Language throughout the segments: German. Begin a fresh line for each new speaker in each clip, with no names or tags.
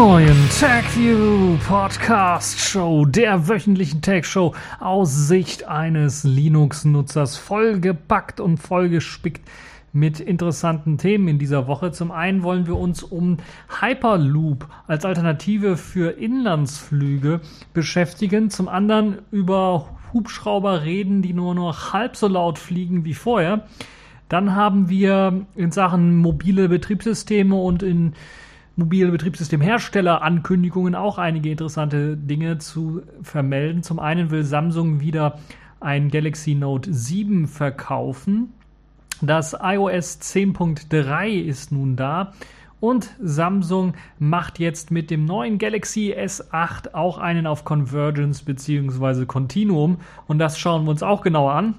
neuen TagView Podcast Show, der wöchentlichen Tag Show aus Sicht eines Linux-Nutzers, vollgepackt und vollgespickt mit interessanten Themen in dieser Woche. Zum einen wollen wir uns um Hyperloop als Alternative für Inlandsflüge beschäftigen, zum anderen über Hubschrauber reden, die nur noch halb so laut fliegen wie vorher. Dann haben wir in Sachen mobile Betriebssysteme und in mobile Betriebssystemhersteller Ankündigungen auch einige interessante Dinge zu vermelden. Zum einen will Samsung wieder ein Galaxy Note 7 verkaufen. Das iOS 10.3 ist nun da. Und Samsung macht jetzt mit dem neuen Galaxy S8 auch einen auf Convergence bzw. Continuum. Und das schauen wir uns auch genauer an.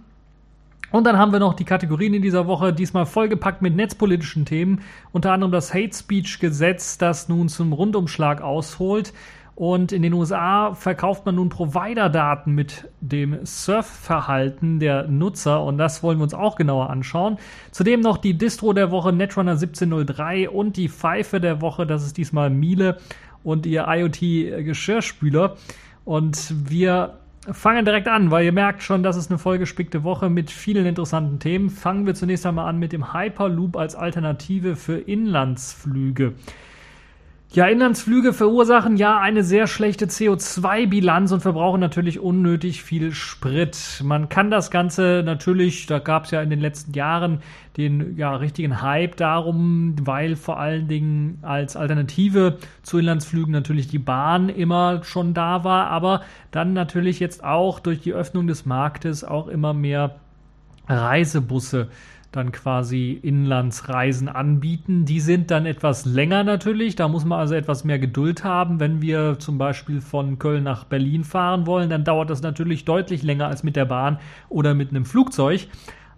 Und dann haben wir noch die Kategorien in dieser Woche, diesmal vollgepackt mit netzpolitischen Themen, unter anderem das Hate Speech Gesetz, das nun zum Rundumschlag ausholt. Und in den USA verkauft man nun Provider-Daten mit dem Surfverhalten der Nutzer und das wollen wir uns auch genauer anschauen. Zudem noch die Distro der Woche Netrunner 1703 und die Pfeife der Woche, das ist diesmal Miele und ihr IoT-Geschirrspüler. Und wir fangen direkt an, weil ihr merkt schon, das ist eine vollgespickte Woche mit vielen interessanten Themen. Fangen wir zunächst einmal an mit dem Hyperloop als Alternative für Inlandsflüge. Ja, Inlandsflüge verursachen ja eine sehr schlechte CO2-Bilanz und verbrauchen natürlich unnötig viel Sprit. Man kann das Ganze natürlich, da gab es ja in den letzten Jahren den ja, richtigen Hype darum, weil vor allen Dingen als Alternative zu Inlandsflügen natürlich die Bahn immer schon da war, aber dann natürlich jetzt auch durch die Öffnung des Marktes auch immer mehr Reisebusse dann quasi Inlandsreisen anbieten. Die sind dann etwas länger natürlich. Da muss man also etwas mehr Geduld haben. Wenn wir zum Beispiel von Köln nach Berlin fahren wollen, dann dauert das natürlich deutlich länger als mit der Bahn oder mit einem Flugzeug.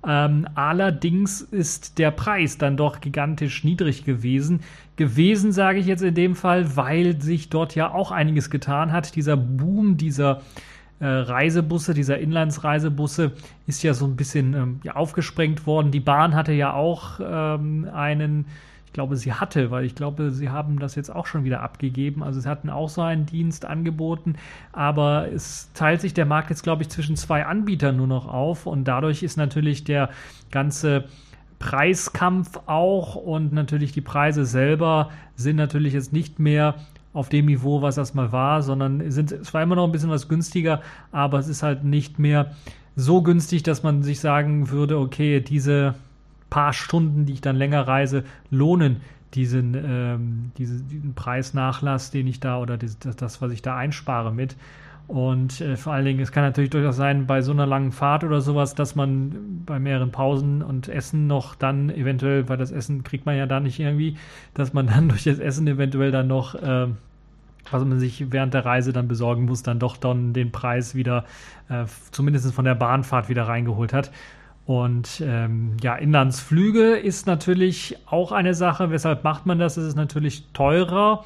Ähm, allerdings ist der Preis dann doch gigantisch niedrig gewesen. Gewesen sage ich jetzt in dem Fall, weil sich dort ja auch einiges getan hat. Dieser Boom dieser äh, Reisebusse, dieser Inlandsreisebusse, ist ja so ein bisschen ähm, ja, aufgesprengt worden. Die Bahn hatte ja auch ähm, einen, ich glaube, sie hatte, weil ich glaube, sie haben das jetzt auch schon wieder abgegeben. Also sie hatten auch so einen Dienst angeboten, aber es teilt sich der Markt jetzt, glaube ich, zwischen zwei Anbietern nur noch auf und dadurch ist natürlich der ganze Preiskampf auch und natürlich die Preise selber sind natürlich jetzt nicht mehr auf dem Niveau, was das mal war, sondern sind, es war immer noch ein bisschen was günstiger, aber es ist halt nicht mehr so günstig, dass man sich sagen würde, okay, diese paar Stunden, die ich dann länger reise, lohnen diesen, ähm, diese, diesen Preisnachlass, den ich da oder das, das, was ich da einspare mit. Und äh, vor allen Dingen, es kann natürlich durchaus sein, bei so einer langen Fahrt oder sowas, dass man bei mehreren Pausen und Essen noch dann eventuell, weil das Essen kriegt man ja da nicht irgendwie, dass man dann durch das Essen eventuell dann noch, äh, was man sich während der Reise dann besorgen muss, dann doch dann den Preis wieder, äh, zumindest von der Bahnfahrt wieder reingeholt hat. Und ähm, ja, Inlandsflüge ist natürlich auch eine Sache. Weshalb macht man das? Es ist natürlich teurer.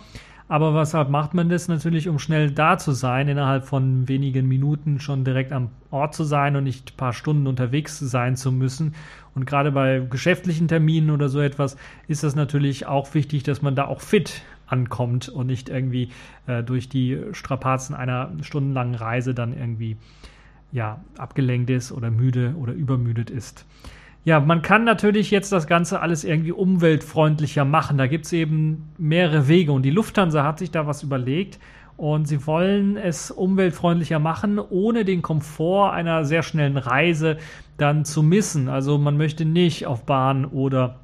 Aber weshalb macht man das? Natürlich, um schnell da zu sein, innerhalb von wenigen Minuten schon direkt am Ort zu sein und nicht ein paar Stunden unterwegs sein zu müssen. Und gerade bei geschäftlichen Terminen oder so etwas ist das natürlich auch wichtig, dass man da auch fit ankommt und nicht irgendwie äh, durch die Strapazen einer stundenlangen Reise dann irgendwie ja, abgelenkt ist oder müde oder übermüdet ist. Ja, man kann natürlich jetzt das Ganze alles irgendwie umweltfreundlicher machen. Da gibt es eben mehrere Wege und die Lufthansa hat sich da was überlegt und sie wollen es umweltfreundlicher machen, ohne den Komfort einer sehr schnellen Reise dann zu missen. Also man möchte nicht auf Bahn oder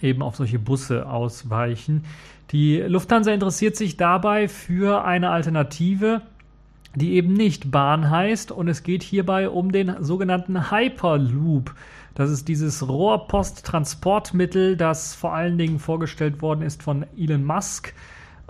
eben auf solche Busse ausweichen. Die Lufthansa interessiert sich dabei für eine Alternative, die eben nicht Bahn heißt und es geht hierbei um den sogenannten Hyperloop. Das ist dieses Rohrposttransportmittel, das vor allen Dingen vorgestellt worden ist von Elon Musk,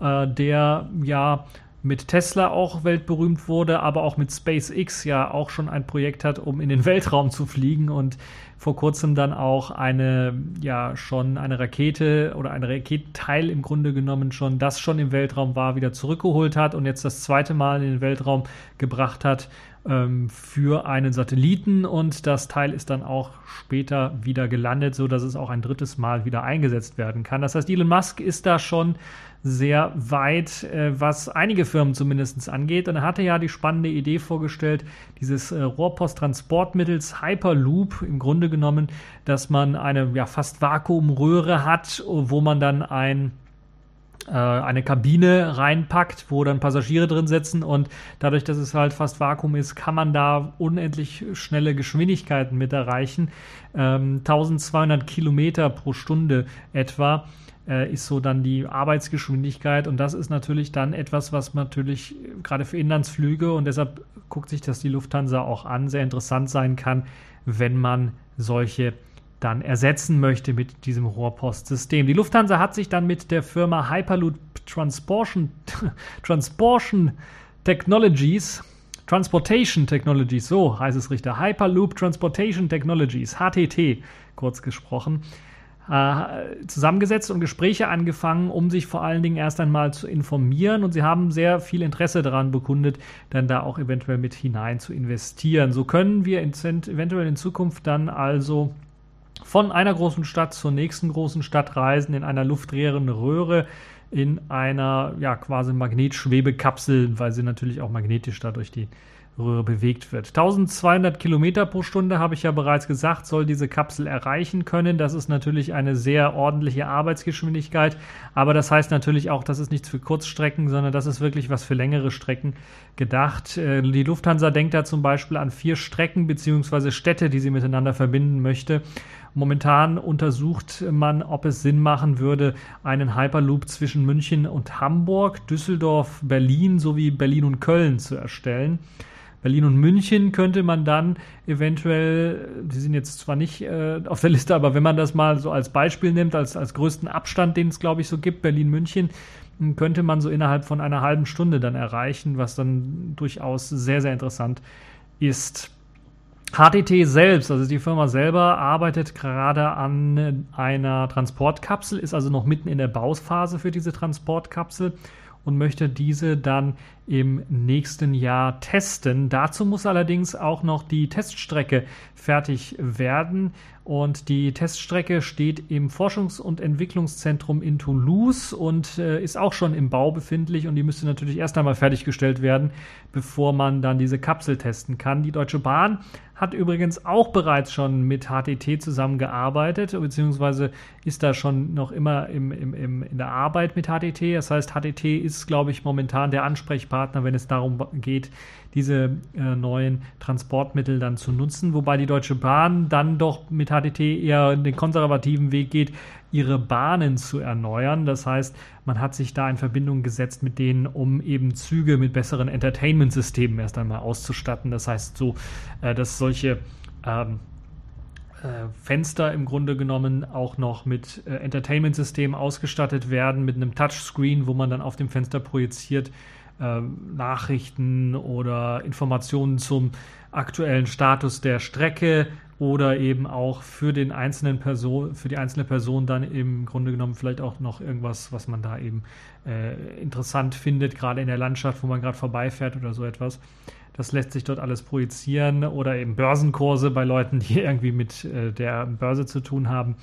äh, der ja mit Tesla auch weltberühmt wurde, aber auch mit SpaceX ja auch schon ein Projekt hat, um in den Weltraum zu fliegen und vor kurzem dann auch eine, ja, schon eine Rakete oder ein Raketenteil im Grunde genommen schon, das schon im Weltraum war, wieder zurückgeholt hat und jetzt das zweite Mal in den Weltraum gebracht hat. Ähm, für einen Satelliten und das Teil ist dann auch später wieder gelandet, so dass es auch ein drittes Mal wieder eingesetzt werden kann. Das heißt, Elon Musk ist da schon sehr weit, äh, was einige Firmen zumindest angeht. Und er hatte ja die spannende Idee vorgestellt, dieses äh, Rohrposttransportmittels Hyperloop im Grunde genommen, dass man eine ja, fast Vakuumröhre hat, wo man dann ein eine Kabine reinpackt, wo dann Passagiere drin sitzen und dadurch, dass es halt fast Vakuum ist, kann man da unendlich schnelle Geschwindigkeiten mit erreichen. Ähm, 1200 Kilometer pro Stunde etwa äh, ist so dann die Arbeitsgeschwindigkeit und das ist natürlich dann etwas, was natürlich gerade für Inlandsflüge und deshalb guckt sich das die Lufthansa auch an, sehr interessant sein kann, wenn man solche dann ersetzen möchte mit diesem Rohrpostsystem. Die Lufthansa hat sich dann mit der Firma Hyperloop Transportation, Transportation Technologies, Transportation Technologies, so heißt es richtig, Hyperloop Transportation Technologies, HTT kurz gesprochen, äh, zusammengesetzt und Gespräche angefangen, um sich vor allen Dingen erst einmal zu informieren. Und sie haben sehr viel Interesse daran bekundet, dann da auch eventuell mit hinein zu investieren. So können wir in, eventuell in Zukunft dann also von einer großen Stadt zur nächsten großen Stadt reisen in einer luftleeren Röhre in einer ja quasi Magnetschwebekapsel, weil sie natürlich auch magnetisch dadurch die bewegt wird. 1200 Kilometer pro Stunde, habe ich ja bereits gesagt, soll diese Kapsel erreichen können. Das ist natürlich eine sehr ordentliche Arbeitsgeschwindigkeit, aber das heißt natürlich auch, das ist nichts für Kurzstrecken, sondern das ist wirklich was für längere Strecken gedacht. Äh, die Lufthansa denkt da zum Beispiel an vier Strecken bzw. Städte, die sie miteinander verbinden möchte. Momentan untersucht man, ob es Sinn machen würde, einen Hyperloop zwischen München und Hamburg, Düsseldorf, Berlin sowie Berlin und Köln zu erstellen. Berlin und München könnte man dann eventuell, die sind jetzt zwar nicht äh, auf der Liste, aber wenn man das mal so als Beispiel nimmt, als, als größten Abstand, den es glaube ich so gibt, Berlin-München, könnte man so innerhalb von einer halben Stunde dann erreichen, was dann durchaus sehr, sehr interessant ist. HTT selbst, also die Firma selber, arbeitet gerade an einer Transportkapsel, ist also noch mitten in der Bauphase für diese Transportkapsel und möchte diese dann im nächsten Jahr testen. Dazu muss allerdings auch noch die Teststrecke fertig werden. Und die Teststrecke steht im Forschungs- und Entwicklungszentrum in Toulouse und äh, ist auch schon im Bau befindlich. Und die müsste natürlich erst einmal fertiggestellt werden, bevor man dann diese Kapsel testen kann. Die Deutsche Bahn hat übrigens auch bereits schon mit HTT zusammengearbeitet, beziehungsweise ist da schon noch immer im, im, im, in der Arbeit mit HTT. Das heißt, HTT ist, glaube ich, momentan der Ansprechpartner, wenn es darum geht, diese äh, neuen Transportmittel dann zu nutzen, wobei die Deutsche Bahn dann doch mit HTT eher den konservativen Weg geht, ihre Bahnen zu erneuern. Das heißt, man hat sich da in Verbindung gesetzt mit denen, um eben Züge mit besseren Entertainment-Systemen erst einmal auszustatten. Das heißt, so, äh, dass solche ähm, äh, Fenster im Grunde genommen auch noch mit äh, Entertainment-Systemen ausgestattet werden, mit einem Touchscreen, wo man dann auf dem Fenster projiziert ähm, Nachrichten oder Informationen zum aktuellen Status der Strecke oder eben auch für den einzelnen Person, für die einzelne Person dann im Grunde genommen vielleicht auch noch irgendwas, was man da eben äh, interessant findet, gerade in der Landschaft, wo man gerade vorbeifährt oder so etwas. Das lässt sich dort alles projizieren oder eben Börsenkurse bei Leuten, die irgendwie mit äh, der Börse zu tun haben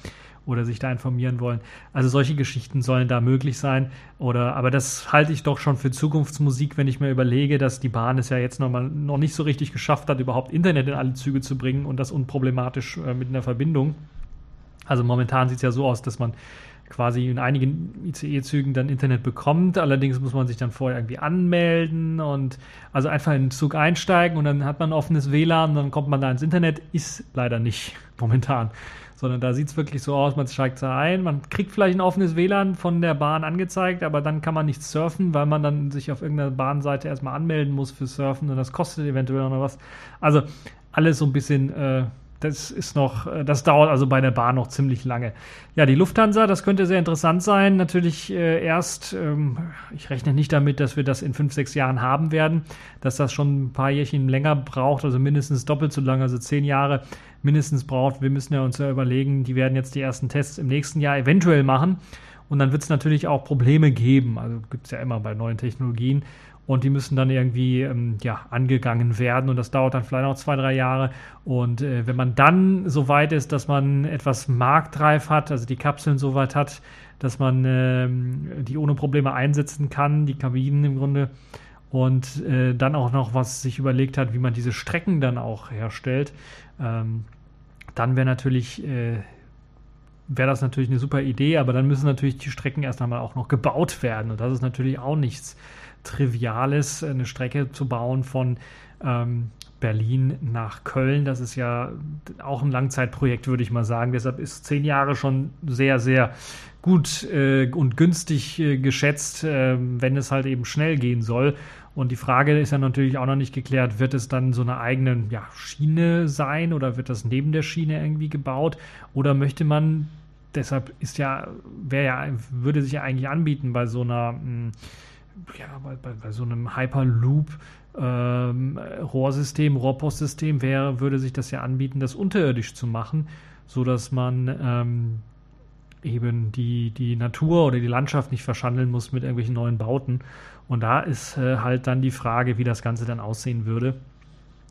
oder sich da informieren wollen. Also solche Geschichten sollen da möglich sein. Oder, aber das halte ich doch schon für Zukunftsmusik, wenn ich mir überlege, dass die Bahn es ja jetzt noch, mal, noch nicht so richtig geschafft hat, überhaupt Internet in alle Züge zu bringen und das unproblematisch äh, mit einer Verbindung. Also momentan sieht es ja so aus, dass man quasi in einigen ICE-Zügen dann Internet bekommt. Allerdings muss man sich dann vorher irgendwie anmelden und also einfach in den Zug einsteigen und dann hat man ein offenes WLAN, dann kommt man da ins Internet. Ist leider nicht momentan sondern da sieht es wirklich so aus, man steigt da ein, man kriegt vielleicht ein offenes WLAN von der Bahn angezeigt, aber dann kann man nicht surfen, weil man dann sich auf irgendeiner Bahnseite erstmal anmelden muss für Surfen und das kostet eventuell noch was. Also alles so ein bisschen äh, das ist noch, äh, das dauert also bei der Bahn noch ziemlich lange. Ja, die Lufthansa, das könnte sehr interessant sein. Natürlich äh, erst, ähm, ich rechne nicht damit, dass wir das in fünf, sechs Jahren haben werden, dass das schon ein paar Jährchen länger braucht, also mindestens doppelt so lange, also zehn Jahre mindestens braucht. Wir müssen ja uns ja überlegen, die werden jetzt die ersten Tests im nächsten Jahr eventuell machen. Und dann wird es natürlich auch Probleme geben. Also gibt es ja immer bei neuen Technologien. Und die müssen dann irgendwie ähm, ja, angegangen werden. Und das dauert dann vielleicht noch zwei, drei Jahre. Und äh, wenn man dann so weit ist, dass man etwas marktreif hat, also die Kapseln so weit hat, dass man äh, die ohne Probleme einsetzen kann, die Kabinen im Grunde, und äh, dann auch noch was sich überlegt hat, wie man diese Strecken dann auch herstellt, ähm, dann wäre natürlich äh, wäre das natürlich eine super Idee, aber dann müssen natürlich die Strecken erst einmal auch noch gebaut werden. Und das ist natürlich auch nichts Triviales, eine Strecke zu bauen von ähm, Berlin nach Köln. Das ist ja auch ein Langzeitprojekt, würde ich mal sagen. Deshalb ist zehn Jahre schon sehr, sehr gut äh, und günstig äh, geschätzt, äh, wenn es halt eben schnell gehen soll. Und die Frage ist ja natürlich auch noch nicht geklärt, wird es dann so eine eigene ja, Schiene sein oder wird das neben der Schiene irgendwie gebaut? Oder möchte man, deshalb ist ja, wäre ja, würde sich ja eigentlich anbieten bei so einer mh, hm, ja, bei, bei, bei so einem Hyperloop ähm, Rohrsystem, Rohrpostsystem wäre, würde sich das ja anbieten, das unterirdisch zu machen, sodass man ähm, eben die, die Natur oder die Landschaft nicht verschandeln muss mit irgendwelchen neuen Bauten. Und da ist äh, halt dann die Frage, wie das Ganze dann aussehen würde.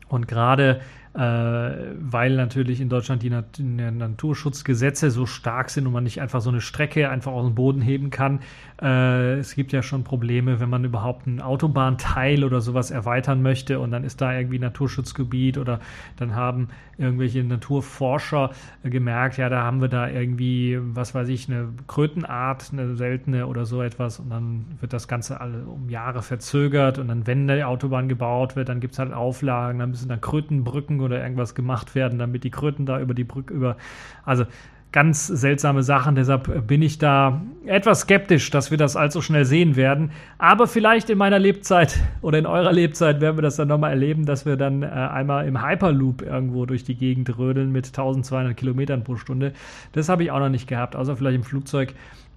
Und gerade weil natürlich in Deutschland die, Nat Naturschutzgesetze so stark sind und man nicht einfach so eine Strecke einfach aus dem Boden heben kann. Äh, es gibt ja schon Probleme, wenn man überhaupt einen Autobahnteil oder sowas erweitern möchte und dann ist da irgendwie Naturschutzgebiet oder dann haben irgendwelche Naturforscher gemerkt, ja, da haben wir da irgendwie, was weiß ich, eine Krötenart, eine seltene oder so etwas und dann wird das Ganze alle um Jahre verzögert und dann, wenn die Autobahn gebaut wird, dann gibt es halt Auflagen, dann müssen dann Krötenbrücken oder irgendwas gemacht werden, damit die Kröten da über die Brücke über. Also ganz seltsame Sachen. Deshalb bin ich da etwas skeptisch, dass wir das allzu schnell sehen werden. Aber vielleicht in meiner Lebzeit oder in eurer Lebzeit werden wir das dann nochmal erleben, dass wir dann äh, einmal im Hyperloop irgendwo durch die Gegend rödeln mit 1200 Kilometern pro Stunde. Das habe ich auch noch nicht gehabt, außer vielleicht im Flugzeug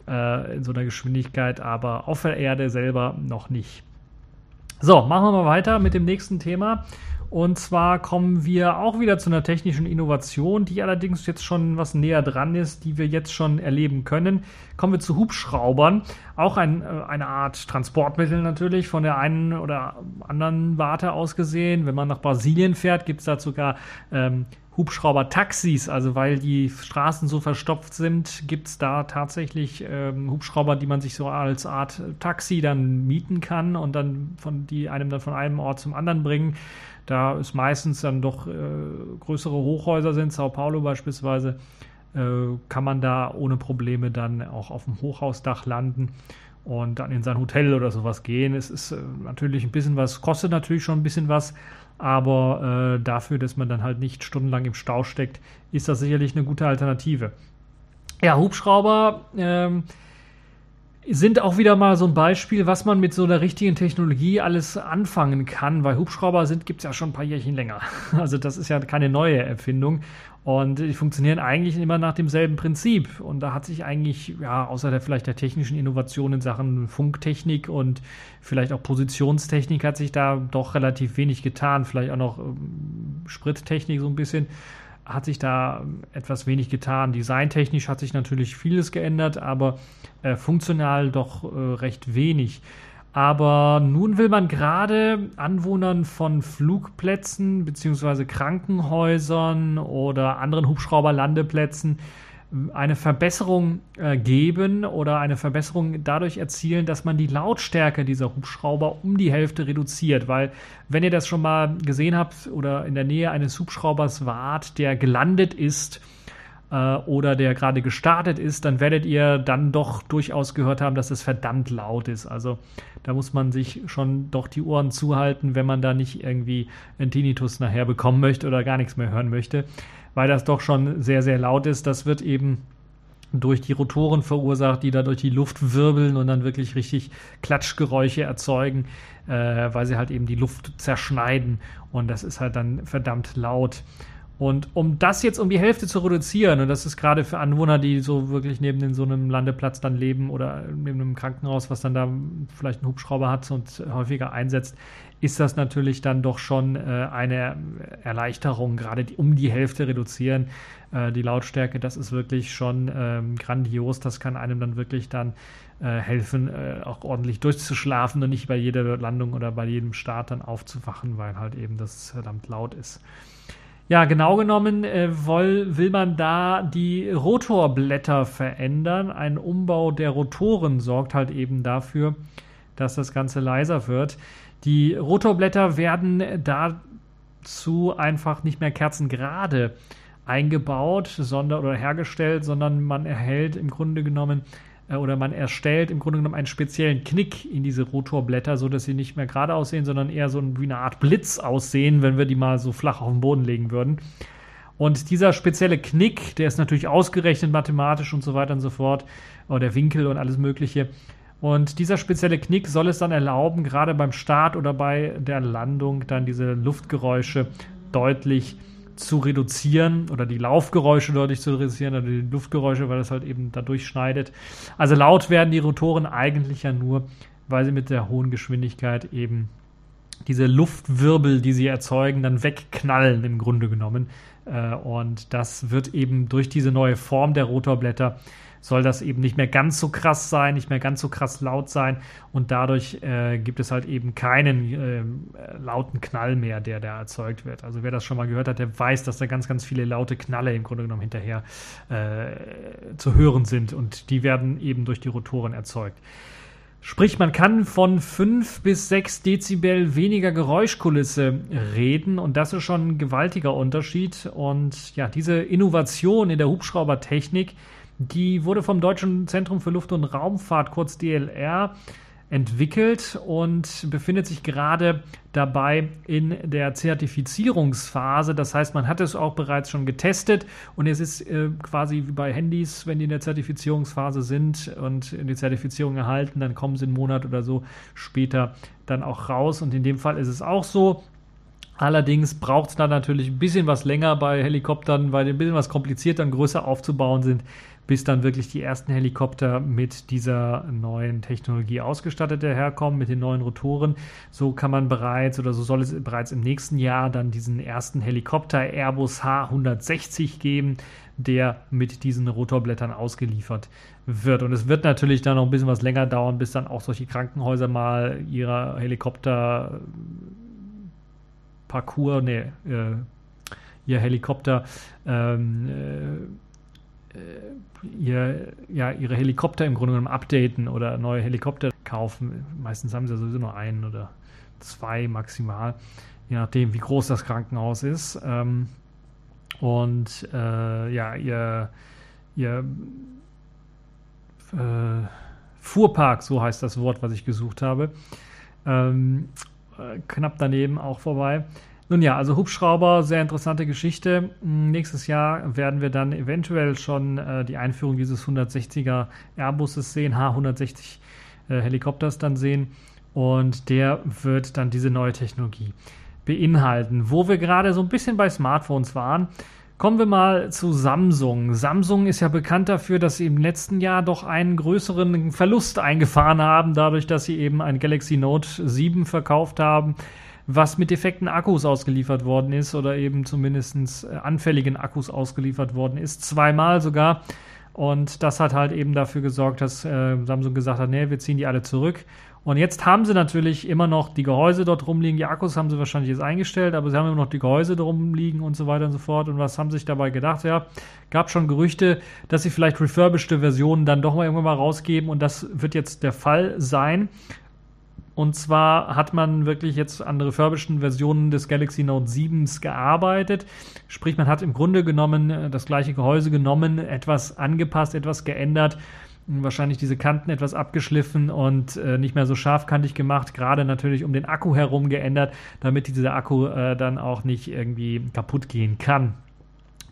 äh, in so einer Geschwindigkeit, aber auf der Erde selber noch nicht. So, machen wir mal weiter mit dem nächsten Thema. Und zwar kommen wir auch wieder zu einer technischen Innovation, die allerdings jetzt schon was näher dran ist, die wir jetzt schon erleben können. Kommen wir zu Hubschraubern. Auch ein, äh, eine Art Transportmittel natürlich, von der einen oder anderen Warte aus gesehen. Wenn man nach Brasilien fährt, gibt es da sogar ähm, Hubschrauber-Taxis, also weil die Straßen so verstopft sind, gibt es da tatsächlich ähm, Hubschrauber, die man sich so als Art Taxi dann mieten kann und dann von die einem dann von einem Ort zum anderen bringen. Da es meistens dann doch äh, größere Hochhäuser sind, Sao Paulo beispielsweise, äh, kann man da ohne Probleme dann auch auf dem Hochhausdach landen und dann in sein Hotel oder sowas gehen. Es ist äh, natürlich ein bisschen was, kostet natürlich schon ein bisschen was, aber äh, dafür, dass man dann halt nicht stundenlang im Stau steckt, ist das sicherlich eine gute Alternative. Ja, Hubschrauber. Ähm, sind auch wieder mal so ein Beispiel, was man mit so einer richtigen Technologie alles anfangen kann, weil Hubschrauber sind, gibt es ja schon ein paar Jährchen länger. Also das ist ja keine neue Erfindung. Und die funktionieren eigentlich immer nach demselben Prinzip. Und da hat sich eigentlich, ja, außer der vielleicht der technischen Innovation in Sachen Funktechnik und vielleicht auch Positionstechnik hat sich da doch relativ wenig getan. Vielleicht auch noch ähm, Sprittechnik so ein bisschen hat sich da etwas wenig getan. Designtechnisch hat sich natürlich vieles geändert, aber äh, funktional doch äh, recht wenig. Aber nun will man gerade Anwohnern von Flugplätzen bzw. Krankenhäusern oder anderen Hubschrauberlandeplätzen eine Verbesserung äh, geben oder eine Verbesserung dadurch erzielen, dass man die Lautstärke dieser Hubschrauber um die Hälfte reduziert. Weil, wenn ihr das schon mal gesehen habt oder in der Nähe eines Hubschraubers wart, der gelandet ist äh, oder der gerade gestartet ist, dann werdet ihr dann doch durchaus gehört haben, dass es verdammt laut ist. Also da muss man sich schon doch die Ohren zuhalten, wenn man da nicht irgendwie einen Tinnitus nachher bekommen möchte oder gar nichts mehr hören möchte weil das doch schon sehr, sehr laut ist. Das wird eben durch die Rotoren verursacht, die da durch die Luft wirbeln und dann wirklich richtig Klatschgeräusche erzeugen, äh, weil sie halt eben die Luft zerschneiden und das ist halt dann verdammt laut. Und um das jetzt um die Hälfte zu reduzieren, und das ist gerade für Anwohner, die so wirklich neben so einem Landeplatz dann leben oder neben einem Krankenhaus, was dann da vielleicht einen Hubschrauber hat und häufiger einsetzt, ist das natürlich dann doch schon äh, eine Erleichterung, gerade um die Hälfte reduzieren. Äh, die Lautstärke, das ist wirklich schon ähm, grandios. Das kann einem dann wirklich dann äh, helfen, äh, auch ordentlich durchzuschlafen und nicht bei jeder Landung oder bei jedem Start dann aufzuwachen, weil halt eben das verdammt laut ist. Ja, genau genommen äh, will, will man da die Rotorblätter verändern. Ein Umbau der Rotoren sorgt halt eben dafür, dass das Ganze leiser wird. Die Rotorblätter werden dazu einfach nicht mehr kerzengerade eingebaut sondern, oder hergestellt, sondern man erhält im Grunde genommen äh, oder man erstellt im Grunde genommen einen speziellen Knick in diese Rotorblätter, sodass sie nicht mehr gerade aussehen, sondern eher so wie eine Art Blitz aussehen, wenn wir die mal so flach auf den Boden legen würden. Und dieser spezielle Knick, der ist natürlich ausgerechnet mathematisch und so weiter und so fort, oder der Winkel und alles Mögliche. Und dieser spezielle Knick soll es dann erlauben, gerade beim Start oder bei der Landung dann diese Luftgeräusche deutlich zu reduzieren oder die Laufgeräusche deutlich zu reduzieren oder die Luftgeräusche, weil das halt eben da durchschneidet. Also laut werden die Rotoren eigentlich ja nur, weil sie mit der hohen Geschwindigkeit eben diese Luftwirbel, die sie erzeugen, dann wegknallen im Grunde genommen. Äh, und das wird eben durch diese neue Form der Rotorblätter soll das eben nicht mehr ganz so krass sein, nicht mehr ganz so krass laut sein und dadurch äh, gibt es halt eben keinen äh, lauten Knall mehr, der da erzeugt wird. Also wer das schon mal gehört hat, der weiß, dass da ganz, ganz viele laute Knalle im Grunde genommen hinterher äh, zu hören sind und die werden eben durch die Rotoren erzeugt. Sprich, man kann von 5 bis 6 Dezibel weniger Geräuschkulisse reden und das ist schon ein gewaltiger Unterschied. Und ja, diese Innovation in der Hubschraubertechnik, die wurde vom Deutschen Zentrum für Luft- und Raumfahrt, kurz DLR, entwickelt und befindet sich gerade dabei in der Zertifizierungsphase. Das heißt, man hat es auch bereits schon getestet und es ist äh, quasi wie bei Handys, wenn die in der Zertifizierungsphase sind und die Zertifizierung erhalten, dann kommen sie einen Monat oder so später dann auch raus. Und in dem Fall ist es auch so. Allerdings braucht es dann natürlich ein bisschen was länger bei Helikoptern, weil die ein bisschen was komplizierter und größer aufzubauen sind bis dann wirklich die ersten Helikopter mit dieser neuen Technologie ausgestattet herkommen, mit den neuen Rotoren. So kann man bereits oder so soll es bereits im nächsten Jahr dann diesen ersten Helikopter Airbus H160 geben, der mit diesen Rotorblättern ausgeliefert wird. Und es wird natürlich dann noch ein bisschen was länger dauern, bis dann auch solche Krankenhäuser mal ihre Helikopter Parcours, nee, äh, ihr Helikopter ähm, äh, äh, ihr, ja, ihre Helikopter im Grunde genommen updaten oder neue Helikopter kaufen. Meistens haben sie sowieso nur einen oder zwei maximal, je nachdem, wie groß das Krankenhaus ist. Ähm, und äh, ja, ihr, ihr äh, Fuhrpark, so heißt das Wort, was ich gesucht habe, ähm, äh, knapp daneben auch vorbei. Nun ja, also Hubschrauber, sehr interessante Geschichte. Hm, nächstes Jahr werden wir dann eventuell schon äh, die Einführung dieses 160er Airbuses sehen, H160 äh, Helikopters dann sehen. Und der wird dann diese neue Technologie beinhalten. Wo wir gerade so ein bisschen bei Smartphones waren, Kommen wir mal zu Samsung. Samsung ist ja bekannt dafür, dass sie im letzten Jahr doch einen größeren Verlust eingefahren haben, dadurch, dass sie eben ein Galaxy Note 7 verkauft haben, was mit defekten Akkus ausgeliefert worden ist oder eben zumindest äh, anfälligen Akkus ausgeliefert worden ist. Zweimal sogar. Und das hat halt eben dafür gesorgt, dass äh, Samsung gesagt hat, nee, wir ziehen die alle zurück. Und jetzt haben sie natürlich immer noch die Gehäuse dort rumliegen. Die Akkus haben sie wahrscheinlich jetzt eingestellt, aber sie haben immer noch die Gehäuse drum liegen und so weiter und so fort. Und was haben sie sich dabei gedacht? Ja, gab schon Gerüchte, dass sie vielleicht refurbished Versionen dann doch mal irgendwann mal rausgeben. Und das wird jetzt der Fall sein. Und zwar hat man wirklich jetzt an refurbisheden Versionen des Galaxy Note 7 gearbeitet. Sprich, man hat im Grunde genommen äh, das gleiche Gehäuse genommen, etwas angepasst, etwas geändert, wahrscheinlich diese Kanten etwas abgeschliffen und äh, nicht mehr so scharfkantig gemacht, gerade natürlich um den Akku herum geändert, damit dieser Akku äh, dann auch nicht irgendwie kaputt gehen kann.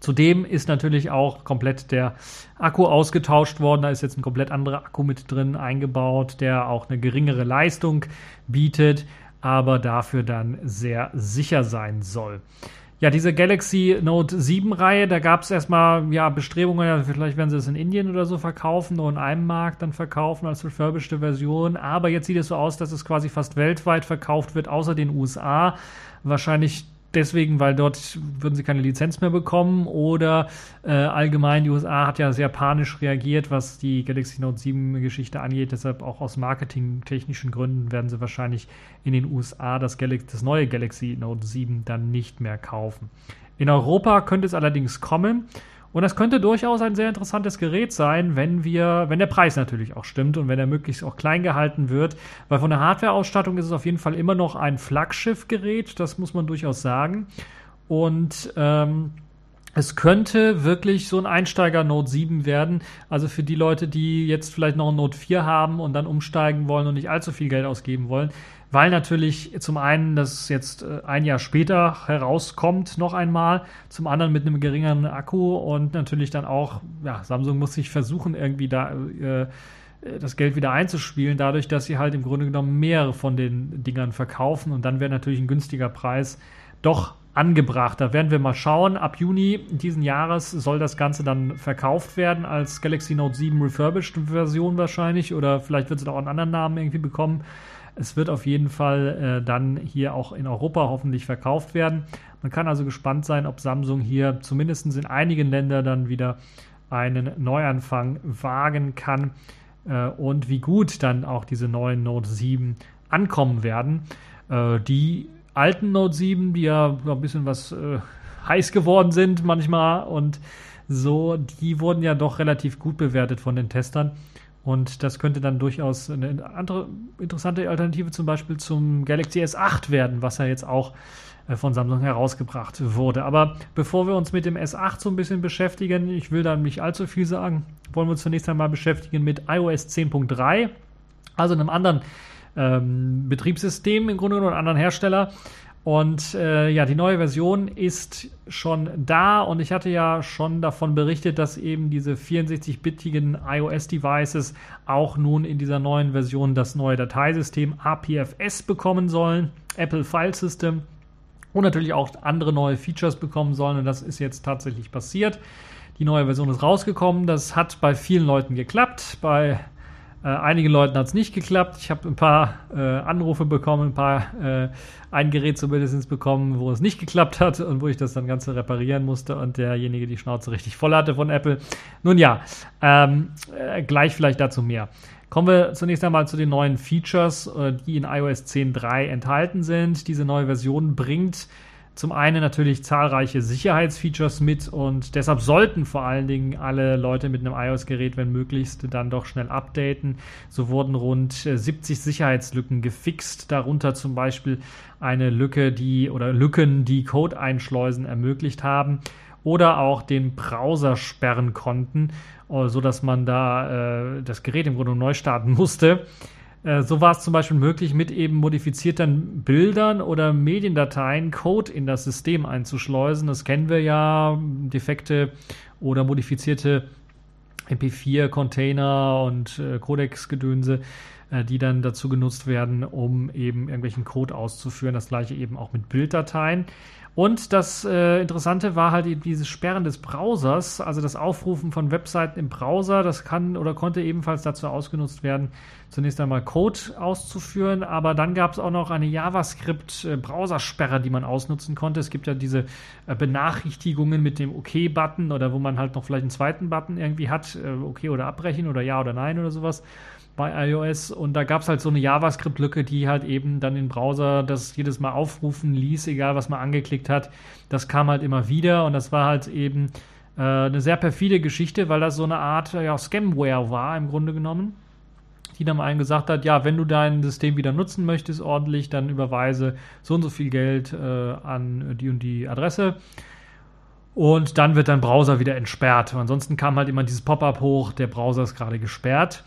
Zudem ist natürlich auch komplett der Akku ausgetauscht worden. Da ist jetzt ein komplett anderer Akku mit drin eingebaut, der auch eine geringere Leistung bietet, aber dafür dann sehr sicher sein soll. ja, diese Galaxy Note 7 Reihe, da gab es erstmal ja, Bestrebungen, ja, vielleicht werden sie es in Indien oder so verkaufen, nur in einem Markt dann verkaufen als refurbished Version. Aber jetzt sieht es so aus, dass es quasi fast weltweit verkauft wird, außer den USA. Wahrscheinlich deswegen, weil dort würden sie keine Lizenz mehr bekommen oder äh, allgemein die USA hat ja sehr panisch reagiert, was die Galaxy Note 7 Geschichte angeht. Deshalb auch aus marketingtechnischen Gründen werden sie wahrscheinlich in den USA das, Galaxy, das neue Galaxy Note 7 dann nicht mehr kaufen. In Europa könnte es allerdings kommen. Und das könnte durchaus ein sehr interessantes Gerät sein, wenn wir, wenn der Preis natürlich auch stimmt und wenn er möglichst auch klein gehalten wird. Weil von der Hardware-Ausstattung ist es auf jeden Fall immer noch ein Flaggschiff-Gerät, das muss man durchaus sagen. Und ähm, es könnte wirklich so ein Einsteiger Note 7 werden. Also für die Leute, die jetzt vielleicht noch ein Note 4 haben und dann umsteigen wollen und nicht allzu viel Geld ausgeben wollen, weil natürlich zum einen das jetzt äh, ein Jahr später herauskommt, noch einmal, zum anderen mit einem geringeren Akku und natürlich dann auch, ja, Samsung muss sich versuchen, irgendwie da äh, das Geld wieder einzuspielen, dadurch, dass sie halt im Grunde genommen mehrere von den Dingern verkaufen und dann wäre natürlich ein günstiger Preis doch angebracht. Da werden wir mal schauen. Ab Juni diesen Jahres soll das Ganze dann verkauft werden als Galaxy Note 7 Refurbished Version wahrscheinlich oder vielleicht wird es auch einen anderen Namen irgendwie bekommen. Es wird auf jeden Fall äh, dann hier auch in Europa hoffentlich verkauft werden. Man kann also gespannt sein, ob Samsung hier zumindest in einigen Ländern dann wieder einen Neuanfang wagen kann äh, und wie gut dann auch diese neuen Note 7 ankommen werden. Äh, die alten Note 7, die ja ein bisschen was äh, heiß geworden sind manchmal und so, die wurden ja doch relativ gut bewertet von den Testern. Und das könnte dann durchaus eine andere interessante Alternative zum Beispiel zum Galaxy S8 werden, was ja jetzt auch äh, von Samsung herausgebracht wurde. Aber bevor wir uns mit dem S8 so ein bisschen beschäftigen, ich will da nicht allzu viel sagen, wollen wir uns zunächst einmal beschäftigen mit iOS 10.3, also einem anderen ähm, Betriebssystem im Grunde genommen, einem anderen Hersteller. Und äh, ja, die neue Version ist schon da. Und ich hatte ja schon davon berichtet, dass eben diese 64-bittigen iOS-Devices auch nun in dieser neuen Version das neue Dateisystem APFS bekommen sollen, Apple File System. Und natürlich auch andere neue Features bekommen sollen. Und das ist jetzt tatsächlich passiert. Die neue Version ist rausgekommen, das hat bei vielen Leuten geklappt, bei äh, einigen Leuten hat es nicht geklappt. Ich habe ein paar äh, Anrufe bekommen, ein paar äh, ein Gerät zumindest bekommen, wo es nicht geklappt hat und wo ich das dann Ganze reparieren musste und derjenige die Schnauze richtig voll hatte von Apple. Nun ja, ähm, äh, gleich vielleicht dazu mehr. Kommen wir zunächst einmal zu den neuen Features, äh, die in iOS 10.3 enthalten sind. Diese neue Version bringt zum einen natürlich zahlreiche Sicherheitsfeatures mit und deshalb sollten vor allen Dingen alle Leute mit einem iOS-Gerät, wenn möglichst, dann doch schnell updaten. So wurden rund 70 Sicherheitslücken gefixt, darunter zum Beispiel eine Lücke, die oder Lücken, die Code-Einschleusen ermöglicht haben oder auch den Browser sperren konnten, so dass man da äh, das Gerät im Grunde neu starten musste. Äh, so war es zum Beispiel möglich, mit eben modifizierten Bildern oder Mediendateien Code in das System einzuschleusen. Das kennen wir ja, defekte oder modifizierte MP4-Container und äh, Codex-Gedönse, äh, die dann dazu genutzt werden, um eben irgendwelchen Code auszuführen. Das gleiche eben auch mit Bilddateien. Und das äh, Interessante war halt eben dieses Sperren des Browsers, also das Aufrufen von Webseiten im Browser, das kann oder konnte ebenfalls dazu ausgenutzt werden, zunächst einmal Code auszuführen, aber dann gab es auch noch eine JavaScript-Browsersperre, die man ausnutzen konnte. Es gibt ja diese äh, Benachrichtigungen mit dem OK-Button oder wo man halt noch vielleicht einen zweiten Button irgendwie hat, äh, OK oder abbrechen oder ja oder nein oder sowas bei iOS und da gab es halt so eine JavaScript-Lücke, die halt eben dann den Browser das jedes Mal aufrufen ließ, egal was man angeklickt hat. Das kam halt immer wieder und das war halt eben äh, eine sehr perfide Geschichte, weil das so eine Art ja, Scamware war im Grunde genommen, die dann einem gesagt hat, ja, wenn du dein System wieder nutzen möchtest ordentlich, dann überweise so und so viel Geld äh, an die und die Adresse. Und dann wird dein Browser wieder entsperrt. Ansonsten kam halt immer dieses Pop-up hoch, der Browser ist gerade gesperrt.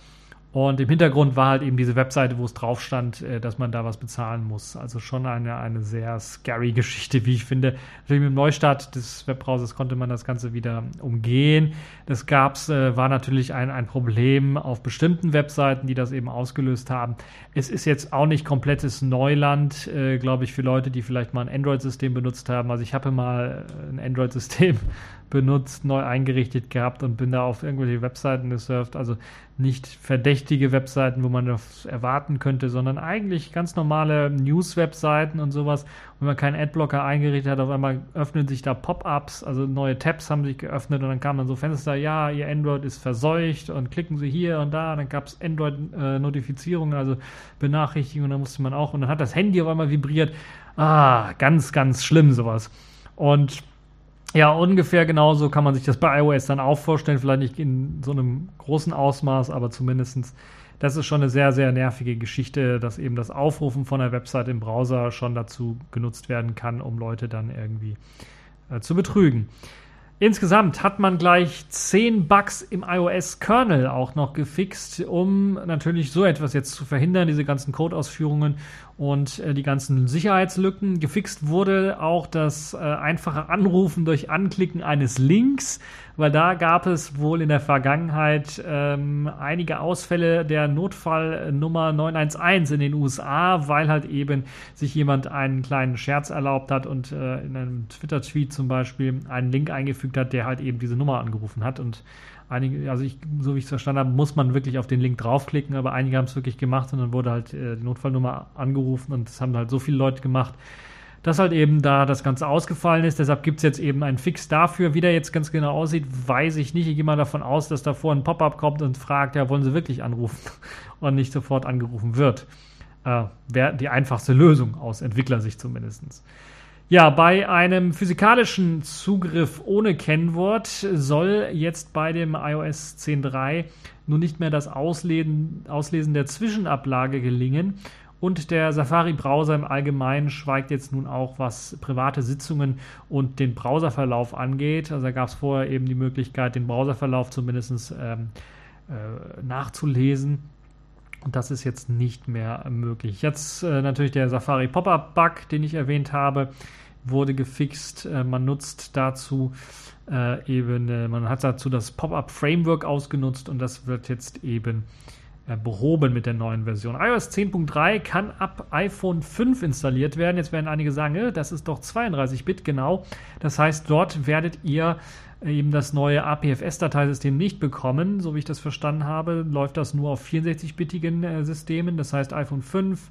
Und im Hintergrund war halt eben diese Webseite, wo es drauf stand, äh, dass man da was bezahlen muss. Also schon eine, eine sehr scary Geschichte, wie ich finde. Natürlich mit dem Neustart des Webbrowsers konnte man das Ganze wieder umgehen. Das gab's, äh, war natürlich ein, ein Problem auf bestimmten Webseiten, die das eben ausgelöst haben. Es ist jetzt auch nicht komplettes Neuland, äh, glaube ich, für Leute, die vielleicht mal ein Android-System benutzt haben. Also ich habe mal ein Android-System benutzt, neu eingerichtet gehabt und bin da auf irgendwelche Webseiten gesurft. Also nicht verdächtige Webseiten, wo man das erwarten könnte, sondern eigentlich ganz normale News-Webseiten und sowas. wenn man keinen Adblocker eingerichtet hat, auf einmal öffnen sich da Pop-ups, also neue Tabs haben sich geöffnet und dann kamen dann so Fenster, ja, Ihr Android ist verseucht und klicken Sie hier und da. Und dann gab es Android-Notifizierungen, also Benachrichtigungen, da musste man auch und dann hat das Handy auf einmal vibriert. Ah, ganz, ganz schlimm sowas. Und ja, ungefähr genauso kann man sich das bei iOS dann auch vorstellen. Vielleicht nicht in so einem großen Ausmaß, aber zumindestens das ist schon eine sehr, sehr nervige Geschichte, dass eben das Aufrufen von der Website im Browser schon dazu genutzt werden kann, um Leute dann irgendwie äh, zu betrügen. Insgesamt hat man gleich 10 Bugs im iOS-Kernel auch noch gefixt, um natürlich so etwas jetzt zu verhindern, diese ganzen Codeausführungen und äh, die ganzen Sicherheitslücken. Gefixt wurde auch das äh, einfache Anrufen durch Anklicken eines Links, weil da gab es wohl in der Vergangenheit ähm, einige Ausfälle der Notfallnummer 911 in den USA, weil halt eben sich jemand einen kleinen Scherz erlaubt hat und äh, in einem Twitter-Tweet zum Beispiel einen Link eingefügt hat, der halt eben diese Nummer angerufen hat und einige, also ich, so wie ich es verstanden habe, muss man wirklich auf den Link draufklicken, aber einige haben es wirklich gemacht und dann wurde halt äh, die Notfallnummer angerufen und das haben halt so viele Leute gemacht, dass halt eben da das Ganze ausgefallen ist. Deshalb gibt es jetzt eben einen Fix dafür. Wie der jetzt ganz genau aussieht, weiß ich nicht. Ich gehe mal davon aus, dass davor ein Pop-up kommt und fragt, ja, wollen Sie wirklich anrufen und nicht sofort angerufen wird. Äh, Wäre die einfachste Lösung aus Entwicklersicht zumindest. Ja, bei einem physikalischen Zugriff ohne Kennwort soll jetzt bei dem iOS 10.3 nun nicht mehr das Auslesen, Auslesen der Zwischenablage gelingen. Und der Safari-Browser im Allgemeinen schweigt jetzt nun auch, was private Sitzungen und den Browserverlauf angeht. Also da gab es vorher eben die Möglichkeit, den Browserverlauf zumindest ähm, äh, nachzulesen. Und das ist jetzt nicht mehr möglich. Jetzt äh, natürlich der Safari Pop-up Bug, den ich erwähnt habe, wurde gefixt. Äh, man nutzt dazu äh, eben, äh, man hat dazu das Pop-up Framework ausgenutzt und das wird jetzt eben behoben mit der neuen Version. iOS 10.3 kann ab iPhone 5 installiert werden. Jetzt werden einige sagen, das ist doch 32-Bit genau. Das heißt, dort werdet ihr eben das neue APFS-Dateisystem nicht bekommen. So wie ich das verstanden habe, läuft das nur auf 64-bittigen äh, Systemen. Das heißt, iPhone 5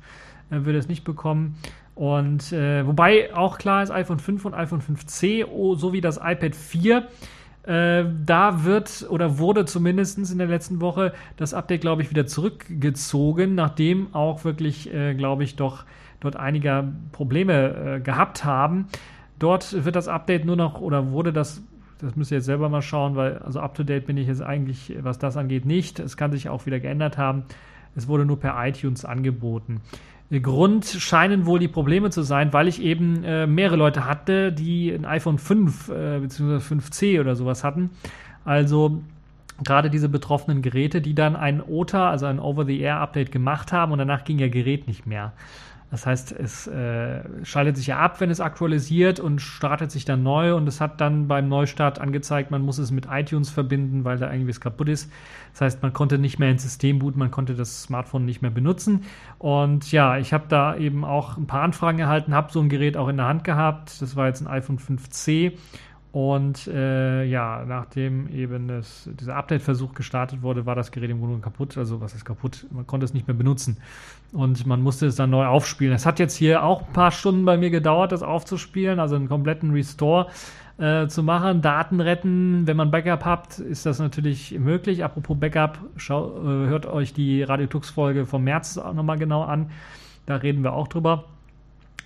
äh, wird es nicht bekommen. Und äh, wobei auch klar ist, iPhone 5 und iPhone 5C oh, sowie das iPad 4 äh, da wird oder wurde zumindest in der letzten Woche das Update, glaube ich, wieder zurückgezogen, nachdem auch wirklich, äh, glaube ich, doch dort einige Probleme äh, gehabt haben. Dort wird das Update nur noch oder wurde das das müsst ihr jetzt selber mal schauen, weil also up to date bin ich jetzt eigentlich, was das angeht, nicht. Es kann sich auch wieder geändert haben. Es wurde nur per iTunes angeboten. Grund scheinen wohl die Probleme zu sein, weil ich eben äh, mehrere Leute hatte, die ein iPhone 5 äh, bzw. 5C oder sowas hatten. Also gerade diese betroffenen Geräte, die dann ein OTA, also ein Over-the-Air-Update gemacht haben und danach ging ihr Gerät nicht mehr. Das heißt, es äh, schaltet sich ja ab, wenn es aktualisiert und startet sich dann neu und es hat dann beim Neustart angezeigt, man muss es mit iTunes verbinden, weil da irgendwie was kaputt ist. Das heißt, man konnte nicht mehr ins System booten, man konnte das Smartphone nicht mehr benutzen. Und ja, ich habe da eben auch ein paar Anfragen erhalten, habe so ein Gerät auch in der Hand gehabt. Das war jetzt ein iPhone 5C und äh, ja, nachdem eben das, dieser Update-Versuch gestartet wurde, war das Gerät im Grunde kaputt. Also was ist kaputt? Man konnte es nicht mehr benutzen. Und man musste es dann neu aufspielen. Es hat jetzt hier auch ein paar Stunden bei mir gedauert, das aufzuspielen, also einen kompletten Restore äh, zu machen. Daten retten, wenn man Backup hat, ist das natürlich möglich. Apropos Backup, schau, äh, hört euch die Radiotux-Folge vom März nochmal genau an. Da reden wir auch drüber.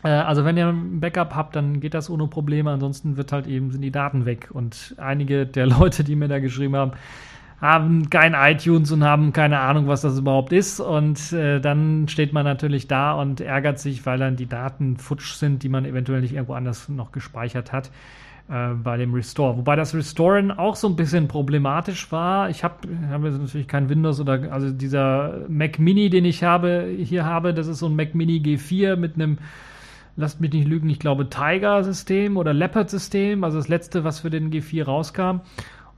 Äh, also wenn ihr ein Backup habt, dann geht das ohne Probleme. Ansonsten wird halt eben sind die Daten weg. Und einige der Leute, die mir da geschrieben haben, haben kein iTunes und haben keine Ahnung, was das überhaupt ist. Und äh, dann steht man natürlich da und ärgert sich, weil dann die Daten futsch sind, die man eventuell nicht irgendwo anders noch gespeichert hat. äh, bei dem Restore. Wobei das Restoren auch so ein bisschen problematisch war. Ich habe hab jetzt natürlich kein Windows oder also dieser Mac Mini, den ich habe, hier habe, das ist so ein Mac Mini G4 mit einem lasst mich nicht lügen, ich glaube Tiger-System oder Leopard-System, also das letzte, was für den G4 rauskam.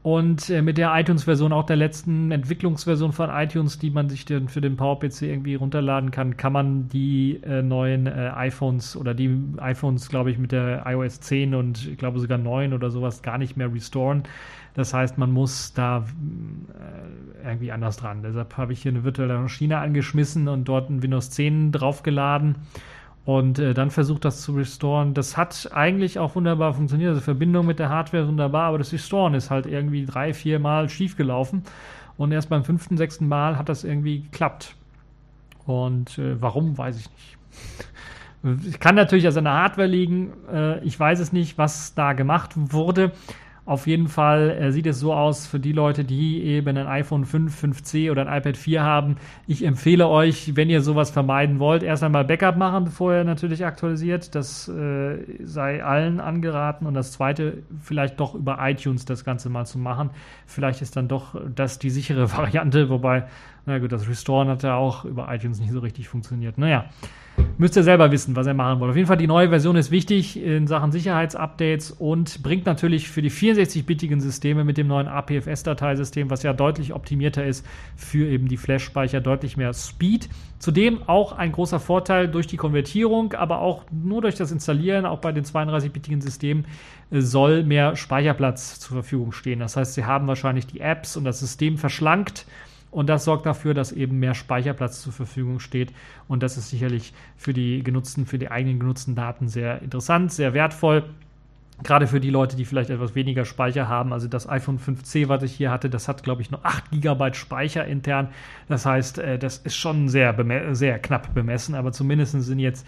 Und äh, mit der iTunes-Version, auch der letzten Entwicklungsversion von iTunes, die man sich den, für den PowerPC irgendwie runterladen kann, kann man die äh, neuen äh, iPhones oder die iPhones, glaube ich, mit der iOS 10 und ich glaube sogar 9 oder sowas gar nicht mehr restoren. Das heißt, man muss da äh, irgendwie anders dran. Deshalb habe ich hier eine virtuelle Maschine angeschmissen und dort ein Windows 10 draufgeladen und äh, dann versucht das zu restoren. Das hat eigentlich auch wunderbar funktioniert. Also Verbindung mit der Hardware wunderbar, aber das Restoren ist halt irgendwie drei, vier Mal schief gelaufen. Und erst beim fünften, sechsten Mal hat das irgendwie geklappt. Und äh, warum, weiß ich nicht. Es kann natürlich an seiner Hardware liegen. Äh, ich weiß es nicht, was da gemacht wurde. Auf jeden Fall äh, sieht es so aus für die Leute, die eben ein iPhone 5, 5C oder ein iPad 4 haben. Ich empfehle euch, wenn ihr sowas vermeiden wollt, erst einmal Backup machen, bevor ihr natürlich aktualisiert. Das äh, sei allen angeraten. Und das zweite, vielleicht doch über iTunes das Ganze mal zu machen. Vielleicht ist dann doch das die sichere Variante, wobei, na gut, das Restoren hat ja auch über iTunes nicht so richtig funktioniert. Naja. Müsst ihr selber wissen, was ihr machen wollt. Auf jeden Fall, die neue Version ist wichtig in Sachen Sicherheitsupdates und bringt natürlich für die 64-bitigen Systeme mit dem neuen APFS-Dateisystem, was ja deutlich optimierter ist, für eben die Flash-Speicher deutlich mehr Speed. Zudem auch ein großer Vorteil durch die Konvertierung, aber auch nur durch das Installieren, auch bei den 32-bitigen Systemen, äh, soll mehr Speicherplatz zur Verfügung stehen. Das heißt, sie haben wahrscheinlich die Apps und das System verschlankt und das sorgt dafür, dass eben mehr Speicherplatz zur Verfügung steht. Und das ist sicherlich für die genutzten, für die eigenen genutzten Daten sehr interessant, sehr wertvoll. Gerade für die Leute, die vielleicht etwas weniger Speicher haben. Also das iPhone 5C, was ich hier hatte, das hat, glaube ich, nur 8 GB Speicher intern. Das heißt, äh, das ist schon sehr, sehr knapp bemessen, aber zumindest sind jetzt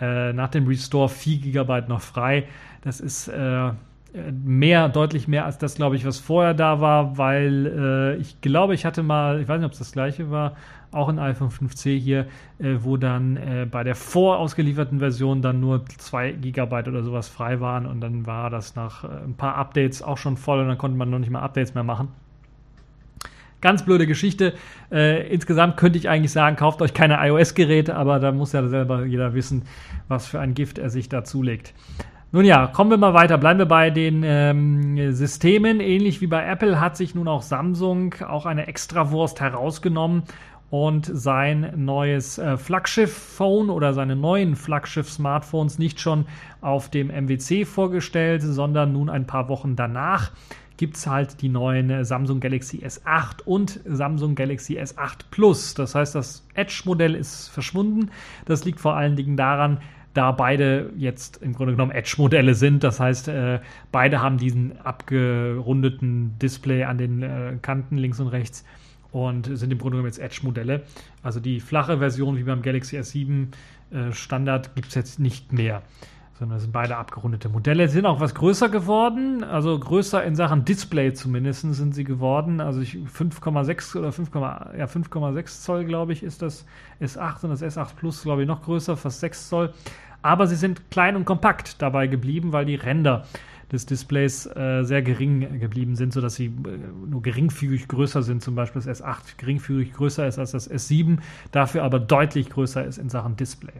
äh, nach dem Restore 4 GB noch frei. Das ist äh, mehr, deutlich mehr als das, glaube ich, was vorher da war, weil äh, ich glaube, ich hatte mal, ich weiß nicht, ob es das gleiche war, auch ein iPhone 5C hier, äh, wo dann äh, bei der vorausgelieferten Version dann nur 2 GB oder sowas frei waren und dann war das nach äh, ein paar Updates auch schon voll und dann konnte man noch nicht mal Updates mehr machen. Ganz blöde Geschichte. Äh, insgesamt könnte ich eigentlich sagen, kauft euch keine iOS-Geräte, aber da muss ja selber jeder wissen, was für ein Gift er sich da zulegt. Nun ja, kommen wir mal weiter. Bleiben wir bei den ähm, Systemen. Ähnlich wie bei Apple hat sich nun auch Samsung auch eine Extrawurst herausgenommen und sein neues äh, Flaggschiff-Phone oder seine neuen Flaggschiff-Smartphones nicht schon auf dem MWC vorgestellt, sondern nun ein paar Wochen danach gibt es halt die neuen äh, Samsung Galaxy S8 und Samsung Galaxy S8 Plus. Das heißt, das Edge-Modell ist verschwunden. Das liegt vor allen Dingen daran, da beide jetzt im Grunde genommen Edge-Modelle sind. Das heißt, äh, beide haben diesen abgerundeten Display an den äh, Kanten links und rechts und sind im Grunde genommen jetzt Edge-Modelle. Also die flache Version wie beim Galaxy S7 äh, Standard gibt es jetzt nicht mehr sondern es sind beide abgerundete Modelle. Sie sind auch was größer geworden, also größer in Sachen Display zumindest sind sie geworden. Also 5,6 oder 5, ja, 5,6 Zoll, glaube ich, ist das S8 und das S8 Plus, glaube ich, noch größer, fast 6 Zoll. Aber sie sind klein und kompakt dabei geblieben, weil die Ränder des Displays äh, sehr gering geblieben sind, sodass sie äh, nur geringfügig größer sind. Zum Beispiel das S8 geringfügig größer ist als das S7, dafür aber deutlich größer ist in Sachen Display.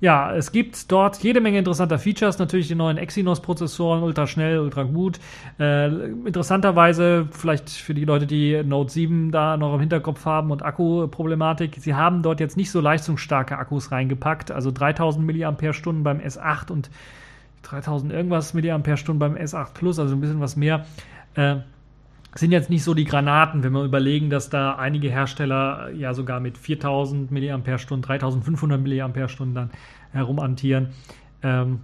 Ja, es gibt dort jede Menge interessanter Features. Natürlich die neuen Exynos-Prozessoren, ultra schnell, ultra gut. Äh, interessanterweise, vielleicht für die Leute, die Note 7 da noch im Hinterkopf haben und Akku-Problematik, sie haben dort jetzt nicht so leistungsstarke Akkus reingepackt. Also 3000 mAh beim S8 und 3000 irgendwas mAh beim S8 Plus, also ein bisschen was mehr. Äh, sind jetzt nicht so die Granaten, wenn wir überlegen, dass da einige Hersteller ja sogar mit 4000 mAh, 3500 mAh dann herumantieren. Ähm,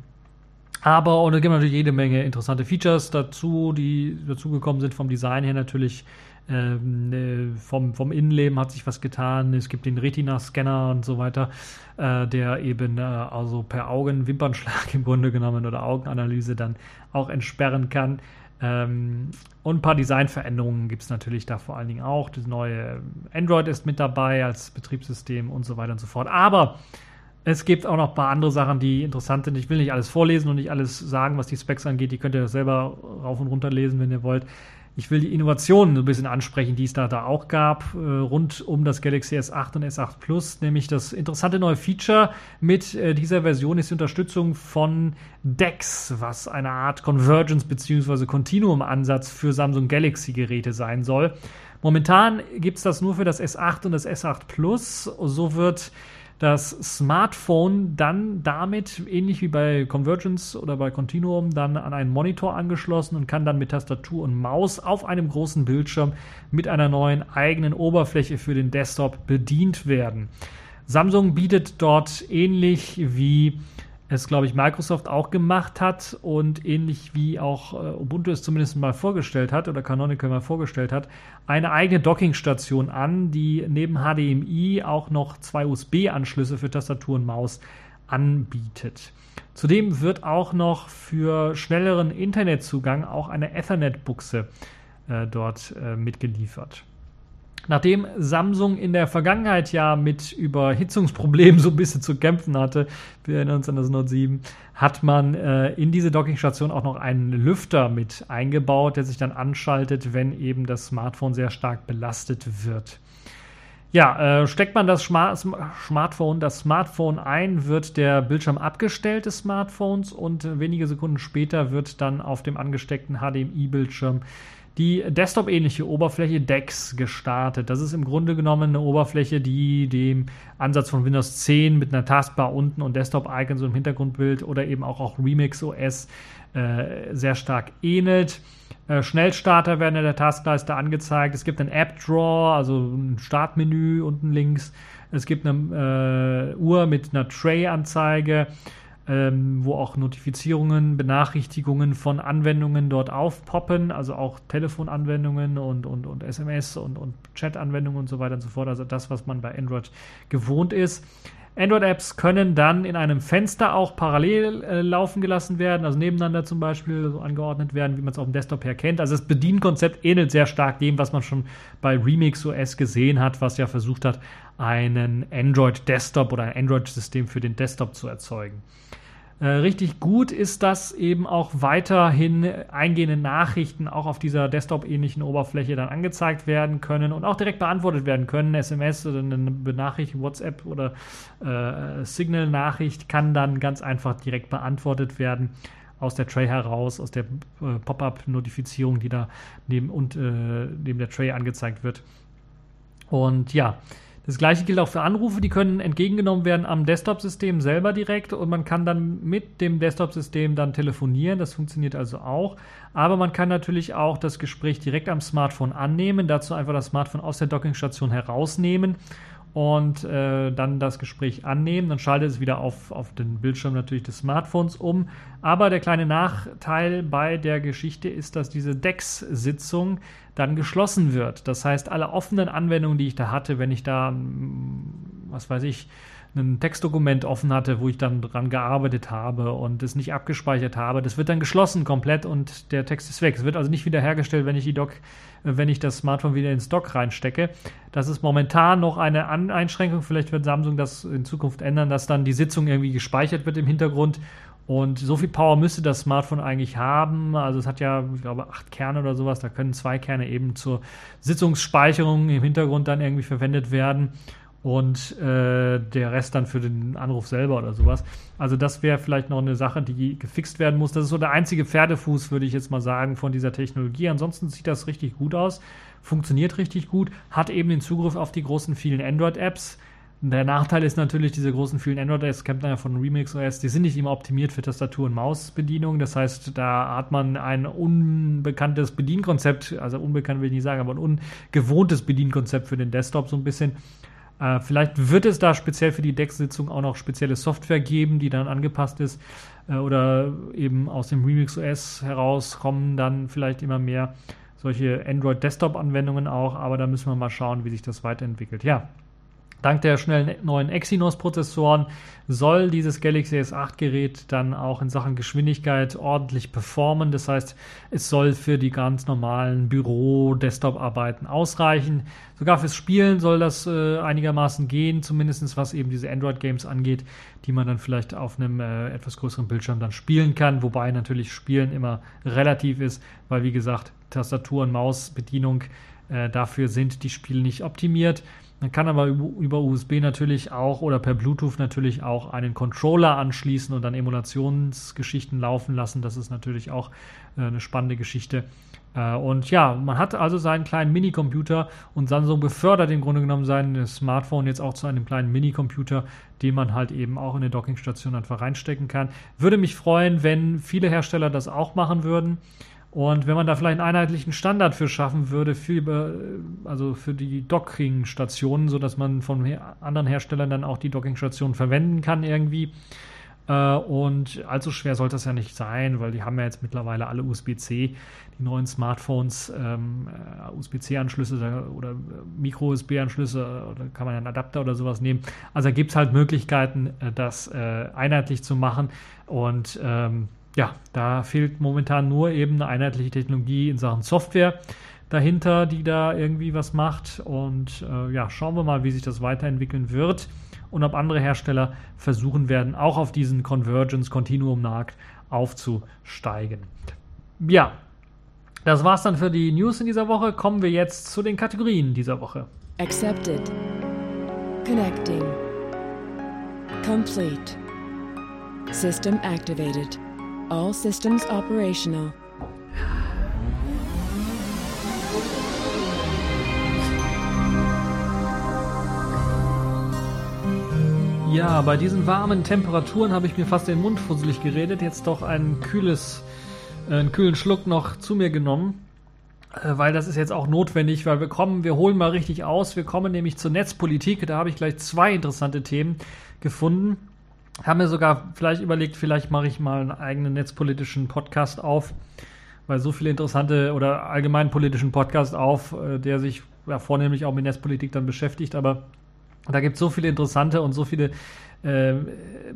aber, und es gibt natürlich jede Menge interessante Features dazu, die dazugekommen sind vom Design her natürlich. Ähm, äh, vom, vom Innenleben hat sich was getan. Es gibt den Retina-Scanner und so weiter, äh, der eben äh, also per Augenwimpernschlag im Grunde genommen oder Augenanalyse dann auch entsperren kann. Ähm, und ein paar Designveränderungen gibt es natürlich da vor allen Dingen auch. Das neue Android ist mit dabei als Betriebssystem und so weiter und so fort. Aber Es gibt auch noch ein paar andere Sachen, die interessant sind. Ich will nicht alles vorlesen und nicht alles sagen, was die Specs angeht. Die könnt ihr selber rauf und runter lesen, wenn ihr wollt. Ich will die Innovationen ein bisschen ansprechen, die es da, da auch gab, äh, rund um das Galaxy S8 und S8 Plus. Nämlich das interessante neue Feature mit äh, dieser Version ist die Unterstützung von DeX, was eine Art Convergence bzw. Continuum-Ansatz für Samsung Galaxy-Geräte sein soll. Momentan gibt es das nur für das S8 und das S8 Plus. So wird das Smartphone dann damit, ähnlich wie bei Convergence oder bei Continuum, dann an einen Monitor angeschlossen und kann dann mit Tastatur und Maus auf einem großen Bildschirm mit einer neuen eigenen Oberfläche für den Desktop bedient werden. Samsung bietet dort ähnlich wie es, glaube ich, Microsoft auch gemacht hat und ähnlich wie auch äh, Ubuntu es zumindest mal vorgestellt hat oder Canonical mal vorgestellt hat, eine eigene Dockingstation an, die neben HDMI auch noch zwei USB-Anschlüsse für Tastatur und Maus anbietet. Zudem wird auch noch für schnelleren Internetzugang auch eine Ethernet-Buchse äh, dort äh, mitgeliefert. Nachdem Samsung in der Vergangenheit ja mit Überhitzungsproblemen so ein bisschen zu kämpfen hatte, wir erinnern uns an das Note 7, hat man äh, in diese Dockingstation auch noch einen Lüfter mit eingebaut, der sich dann anschaltet, wenn eben das Smartphone sehr stark belastet wird. Ja, äh, steckt man das Smart Smartphone, das Smartphone ein, wird der Bildschirm abgestellt des Smartphones und wenige Sekunden später wird dann auf dem angesteckten HDMI-Bildschirm die Desktop-ähnliche Oberfläche DeX gestartet. Das ist im Grunde genommen eine Oberfläche, die dem Ansatz von Windows 10 mit einer Taskbar unten und Desktop-Icons im Hintergrundbild oder eben auch, auch Remix OS äh, sehr stark ähnelt. Äh, Schnellstarter werden in der Taskleiste angezeigt. Es gibt ein App-Drawer, also ein Startmenü unten links. Es gibt eine äh, Uhr mit einer Tray-Anzeige ähm, wo auch Notifizierungen, Benachrichtigungen von Anwendungen dort aufpoppen, also auch Telefonanwendungen und, und, und SMS und, und Chat-Anwendungen und so weiter und so fort, also das, was man bei Android gewohnt ist. Android-Apps können dann in einem Fenster auch parallel äh, laufen gelassen werden, also nebeneinander zum Beispiel so angeordnet werden, wie man es auf dem Desktop her kennt. Also das Bedienkonzept ähnelt sehr stark dem, was man schon bei Remix OS gesehen hat, was ja versucht hat, einen Android-Desktop oder ein Android-System für den Desktop zu erzeugen. Äh, richtig gut ist, dass eben auch weiterhin eingehende Nachrichten auch auf dieser Desktop-ähnlichen Oberfläche dann angezeigt werden können und auch direkt beantwortet werden können. SMS oder eine Benachrichtigung, WhatsApp oder äh, Signal-Nachricht kann dann ganz einfach direkt beantwortet werden aus der Tray heraus, aus der äh, Pop-up-Notifizierung, die da neben, und, äh, neben der Tray angezeigt wird. Und ja, das gleiche gilt auch für Anrufe, die können entgegengenommen werden am Desktop-System selber direkt und man kann dann mit dem Desktop-System dann telefonieren. Das funktioniert also auch. Aber man kann natürlich auch das Gespräch direkt am Smartphone annehmen, dazu einfach das Smartphone aus der Dockingstation herausnehmen und äh, dann das Gespräch annehmen. Dann schaltet es wieder auf, auf den Bildschirm natürlich des Smartphones um. Aber der kleine Nachteil bei der Geschichte ist, dass diese DEX-Sitzung dann geschlossen wird. Das heißt, alle offenen Anwendungen, die ich da hatte, wenn ich da, was weiß ich, ein Textdokument offen hatte, wo ich dann dran gearbeitet habe und es nicht abgespeichert habe. Das wird dann geschlossen komplett und der Text ist weg. Es wird also nicht wiederhergestellt, wenn ich die Doc, wenn ich das Smartphone wieder ins Dock reinstecke. Das ist momentan noch eine An Einschränkung. Vielleicht wird Samsung das in Zukunft ändern, dass dann die Sitzung irgendwie gespeichert wird im Hintergrund und so viel Power müsste das Smartphone eigentlich haben. Also es hat ja, ich glaube, acht Kerne oder sowas. Da können zwei Kerne eben zur Sitzungsspeicherung im Hintergrund dann irgendwie verwendet werden und äh, der Rest dann für den Anruf selber oder sowas. Also das wäre vielleicht noch eine Sache, die gefixt werden muss. Das ist so der einzige Pferdefuß, würde ich jetzt mal sagen, von dieser Technologie. Ansonsten sieht das richtig gut aus, funktioniert richtig gut, hat eben den Zugriff auf die großen vielen Android-Apps. Der Nachteil ist natürlich, diese großen vielen Android-Apps, kennt man ja von Remix OS, die sind nicht immer optimiert für Tastatur- und Mausbedienung. Das heißt, da hat man ein unbekanntes Bedienkonzept, also unbekannt will ich nicht sagen, aber ein ungewohntes Bedienkonzept für den Desktop so ein bisschen. Äh, vielleicht wird es da speziell für die Deck-Sitzung auch noch spezielle Software geben, die dann angepasst ist äh, oder eben aus dem Remix OS herauskommen dann vielleicht immer mehr solche Android-Desktop-Anwendungen auch, aber da müssen wir mal schauen, wie sich das weiterentwickelt. Ja, Dank der schnellen neuen Exynos-Prozessoren soll dieses Galaxy S8-Gerät dann auch in Sachen Geschwindigkeit ordentlich performen. Das heißt, es soll für die ganz normalen Büro-Desktop-Arbeiten ausreichen. Sogar fürs Spielen soll das äh, einigermaßen gehen, zumindest was eben diese Android-Games angeht, die man dann vielleicht auf einem äh, etwas größeren Bildschirm dann spielen kann. Wobei natürlich Spielen immer relativ ist, weil wie gesagt, Tastatur- und Mausbedienung äh, dafür sind die Spiele nicht optimiert. Man kann aber über USB natürlich auch oder per Bluetooth natürlich auch einen Controller anschließen und dann Emulationsgeschichten laufen lassen. Das ist natürlich auch äh, eine spannende Geschichte. Äh, und ja, man hat also seinen kleinen Minicomputer und Samsung befördert im Grunde genommen sein Smartphone jetzt auch zu einem kleinen Minicomputer, den man halt eben auch in eine Dockingstation einfach reinstecken kann. Würde mich freuen, wenn viele Hersteller das auch machen würden. Und wenn man da vielleicht einen einheitlichen Standard für schaffen würde, für, also für die Docking-Stationen, sodass man von anderen Herstellern dann auch die Docking-Stationen verwenden kann irgendwie. Äh, und allzu schwer sollte das ja nicht sein, weil die haben ja jetzt mittlerweile alle USB-C, die neuen Smartphones, ähm, äh, USB-C-Anschlüsse oder Micro-USB-Anschlüsse, oder kann man ja einen Adapter oder sowas nehmen. Also da gibt es halt Möglichkeiten, äh, das äh, einheitlich zu machen. Und ähm, ja, da fehlt momentan nur eben eine einheitliche Technologie in Sachen Software dahinter, die da irgendwie was macht. Und äh, ja, schauen wir mal, wie sich das weiterentwickeln wird und ob andere Hersteller versuchen werden, auch auf diesen Convergence-Continuum-Markt aufzusteigen. Ja, das war's dann für die News in dieser Woche. Kommen wir jetzt zu den Kategorien dieser Woche. Accepted. Connecting. Complete. System activated. All systems operational. Ja, bei diesen warmen Temperaturen habe ich mir fast den Mund fusselig geredet. Jetzt doch ein kühles, äh, einen kühlen Schluck noch zu mir genommen, äh, weil das ist jetzt auch notwendig, weil wir kommen, wir holen mal richtig aus. Wir kommen nämlich zur Netzpolitik. Da habe ich gleich zwei interessante Themen gefunden. Haben mir sogar vielleicht überlegt, vielleicht mache ich mal einen eigenen netzpolitischen Podcast auf, weil so viele interessante oder allgemein politischen Podcast auf, äh, der sich ja, vornehmlich auch mit Netzpolitik dann beschäftigt, aber da gibt es so viele interessante und so viele äh,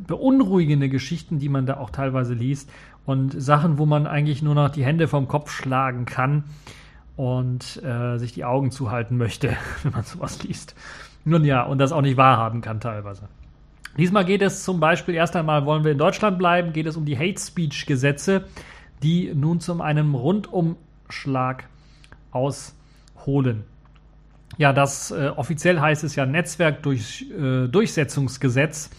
beunruhigende Geschichten, die man da auch teilweise liest und Sachen, wo man eigentlich nur noch die Hände vom Kopf schlagen kann und äh, sich die Augen zuhalten möchte, wenn man sowas liest. Nun ja, und das auch nicht wahrhaben kann teilweise. Diesmal geht es zum Beispiel, erst einmal wollen wir in Deutschland bleiben, geht es um die Hate Speech Gesetze, die nun zum einem Rundumschlag ausholen. Ja, das äh, offiziell heißt es ja Netzwerkdurchsetzungsgesetz, äh,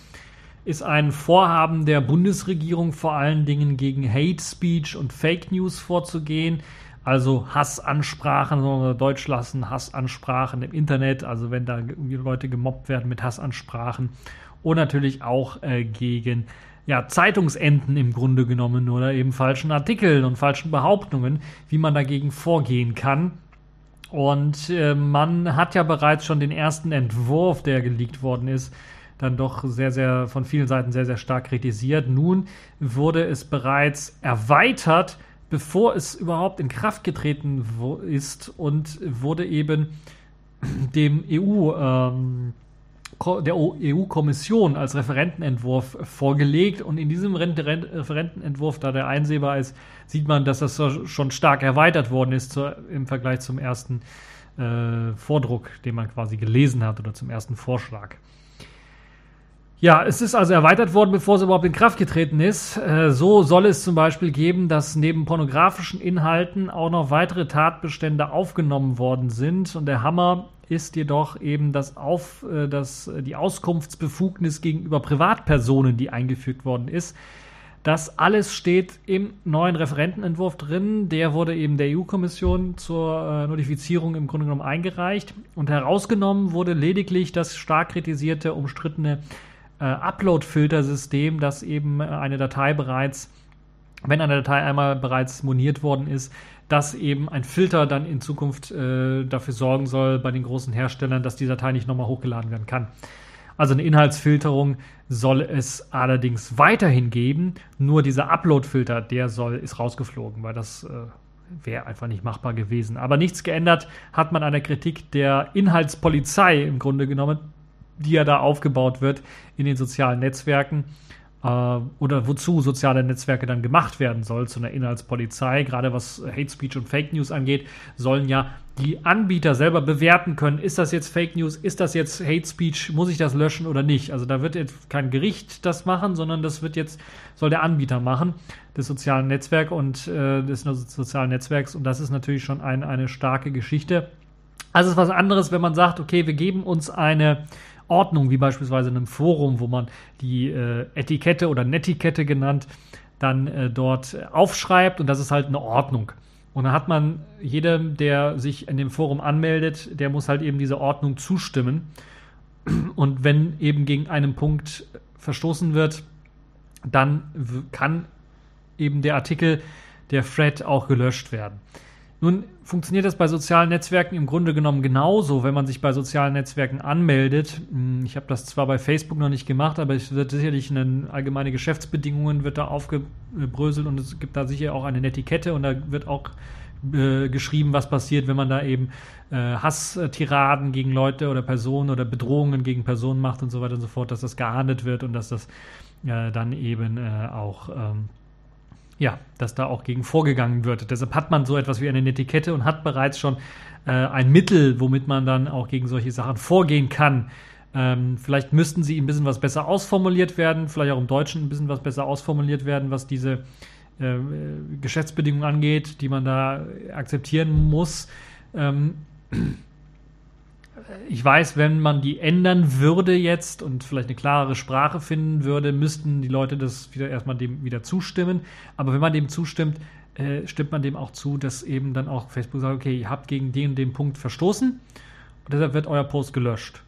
ist ein Vorhaben der Bundesregierung vor allen Dingen gegen Hate Speech und Fake News vorzugehen. Also Hassansprachen, wir Deutsch lassen, Hassansprachen im Internet, also wenn da Leute gemobbt werden mit Hassansprachen und natürlich auch äh, gegen ja, Zeitungsenden im Grunde genommen oder eben falschen Artikeln und falschen Behauptungen, wie man dagegen vorgehen kann. Und äh, man hat ja bereits schon den ersten Entwurf, der geleakt worden ist, dann doch sehr, sehr von vielen Seiten sehr, sehr stark kritisiert. Nun wurde es bereits erweitert, bevor es überhaupt in Kraft getreten ist und wurde eben dem EU ähm, der EU-Kommission als Referentenentwurf vorgelegt. Und in diesem Referentenentwurf, da der einsehbar ist, sieht man, dass das schon stark erweitert worden ist zu, im Vergleich zum ersten äh, Vordruck, den man quasi gelesen hat oder zum ersten Vorschlag. Ja, es ist also erweitert worden, bevor es überhaupt in Kraft getreten ist. Äh, so soll es zum Beispiel geben, dass neben pornografischen Inhalten auch noch weitere Tatbestände aufgenommen worden sind. Und der Hammer ist jedoch eben das Auf, äh, das, die Auskunftsbefugnis gegenüber Privatpersonen, die eingefügt worden ist. Das alles steht im neuen Referentenentwurf drin. Der wurde eben der EU-Kommission zur äh, Notifizierung im Grunde genommen eingereicht. Und herausgenommen wurde lediglich das stark kritisierte, umstrittene äh, Upload-Filtersystem, das eben äh, eine Datei bereits, wenn eine Datei einmal bereits moniert worden ist, dass eben ein Filter dann in Zukunft äh, dafür sorgen soll bei den großen Herstellern, dass die Datei nicht nochmal hochgeladen werden kann. Also eine Inhaltsfilterung soll es allerdings weiterhin geben. Nur dieser Upload-Filter, der soll, ist rausgeflogen, weil das äh, wäre einfach nicht machbar gewesen. Aber nichts geändert hat man an der Kritik der Inhaltspolizei im Grunde genommen die ja da aufgebaut wird in den sozialen Netzwerken oder wozu soziale Netzwerke dann gemacht werden soll, zu einer Inhaltspolizei. Gerade was Hate Speech und Fake News angeht, sollen ja die Anbieter selber bewerten können, ist das jetzt Fake News, ist das jetzt Hate Speech, muss ich das löschen oder nicht. Also da wird jetzt kein Gericht das machen, sondern das wird jetzt, soll der Anbieter machen des sozialen Netzwerks und äh, des sozialen Netzwerks und das ist natürlich schon ein, eine starke Geschichte. Also es ist was anderes, wenn man sagt, okay, wir geben uns eine Ordnung, wie beispielsweise in einem Forum, wo man die äh, Etikette oder Netiquette genannt, dann äh, dort aufschreibt und das ist halt eine Ordnung. Und dann hat man jedem, der sich in dem Forum anmeldet, der muss halt eben dieser Ordnung zustimmen. Und wenn eben gegen einen Punkt verstoßen wird, dann kann eben der Artikel, der Thread auch gelöscht werden. Nun funktioniert das bei sozialen Netzwerken im Grunde genommen genauso, wenn man sich bei sozialen Netzwerken anmeldet. Hm, ich habe das zwar bei Facebook noch nicht gemacht, aber es wird sicherlich eine allgemeine Geschäftsbedingungen wird da aufgebröselt und es gibt da sicher auch eine Netiquette und da wird auch äh, geschrieben, was passiert, wenn man da eben äh, Hasstiraden gegen Leute oder Personen oder Bedrohungen gegen Personen macht und so weiter und so fort, dass das geahndet wird und dass das äh, dann eben äh, auch ähm, ja, dass da auch gegen vorgegangen wird. Deshalb hat man so etwas wie eine Etikette und hat bereits schon äh, ein Mittel, womit man dann auch gegen solche Sachen vorgehen kann. Ähm, vielleicht müssten sie ein bisschen was besser ausformuliert werden, vielleicht auch im Deutschen ein bisschen was besser ausformuliert werden, was diese äh, Geschäftsbedingungen angeht, die man da akzeptieren muss. Ähm, ich weiß, wenn man die ändern würde jetzt und vielleicht eine klarere Sprache finden würde, müssten die Leute das wieder erstmal dem wieder zustimmen. Aber wenn man dem zustimmt, äh, stimmt man dem auch zu, dass eben dann auch Facebook sagt, okay, ihr habt gegen den und den Punkt verstoßen und deshalb wird euer Post gelöscht.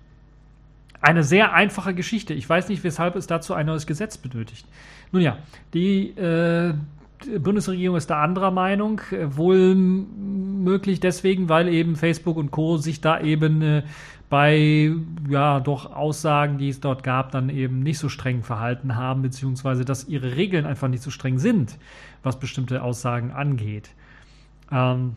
Eine sehr einfache Geschichte. Ich weiß nicht, weshalb es dazu ein neues Gesetz benötigt. Nun ja, die äh, Bundesregierung ist da anderer Meinung, wohl möglich deswegen, weil eben Facebook und Co. sich da eben äh, bei ja doch Aussagen, die es dort gab, dann eben nicht so streng verhalten haben, beziehungsweise dass ihre Regeln einfach nicht so streng sind, was bestimmte Aussagen angeht. Ähm,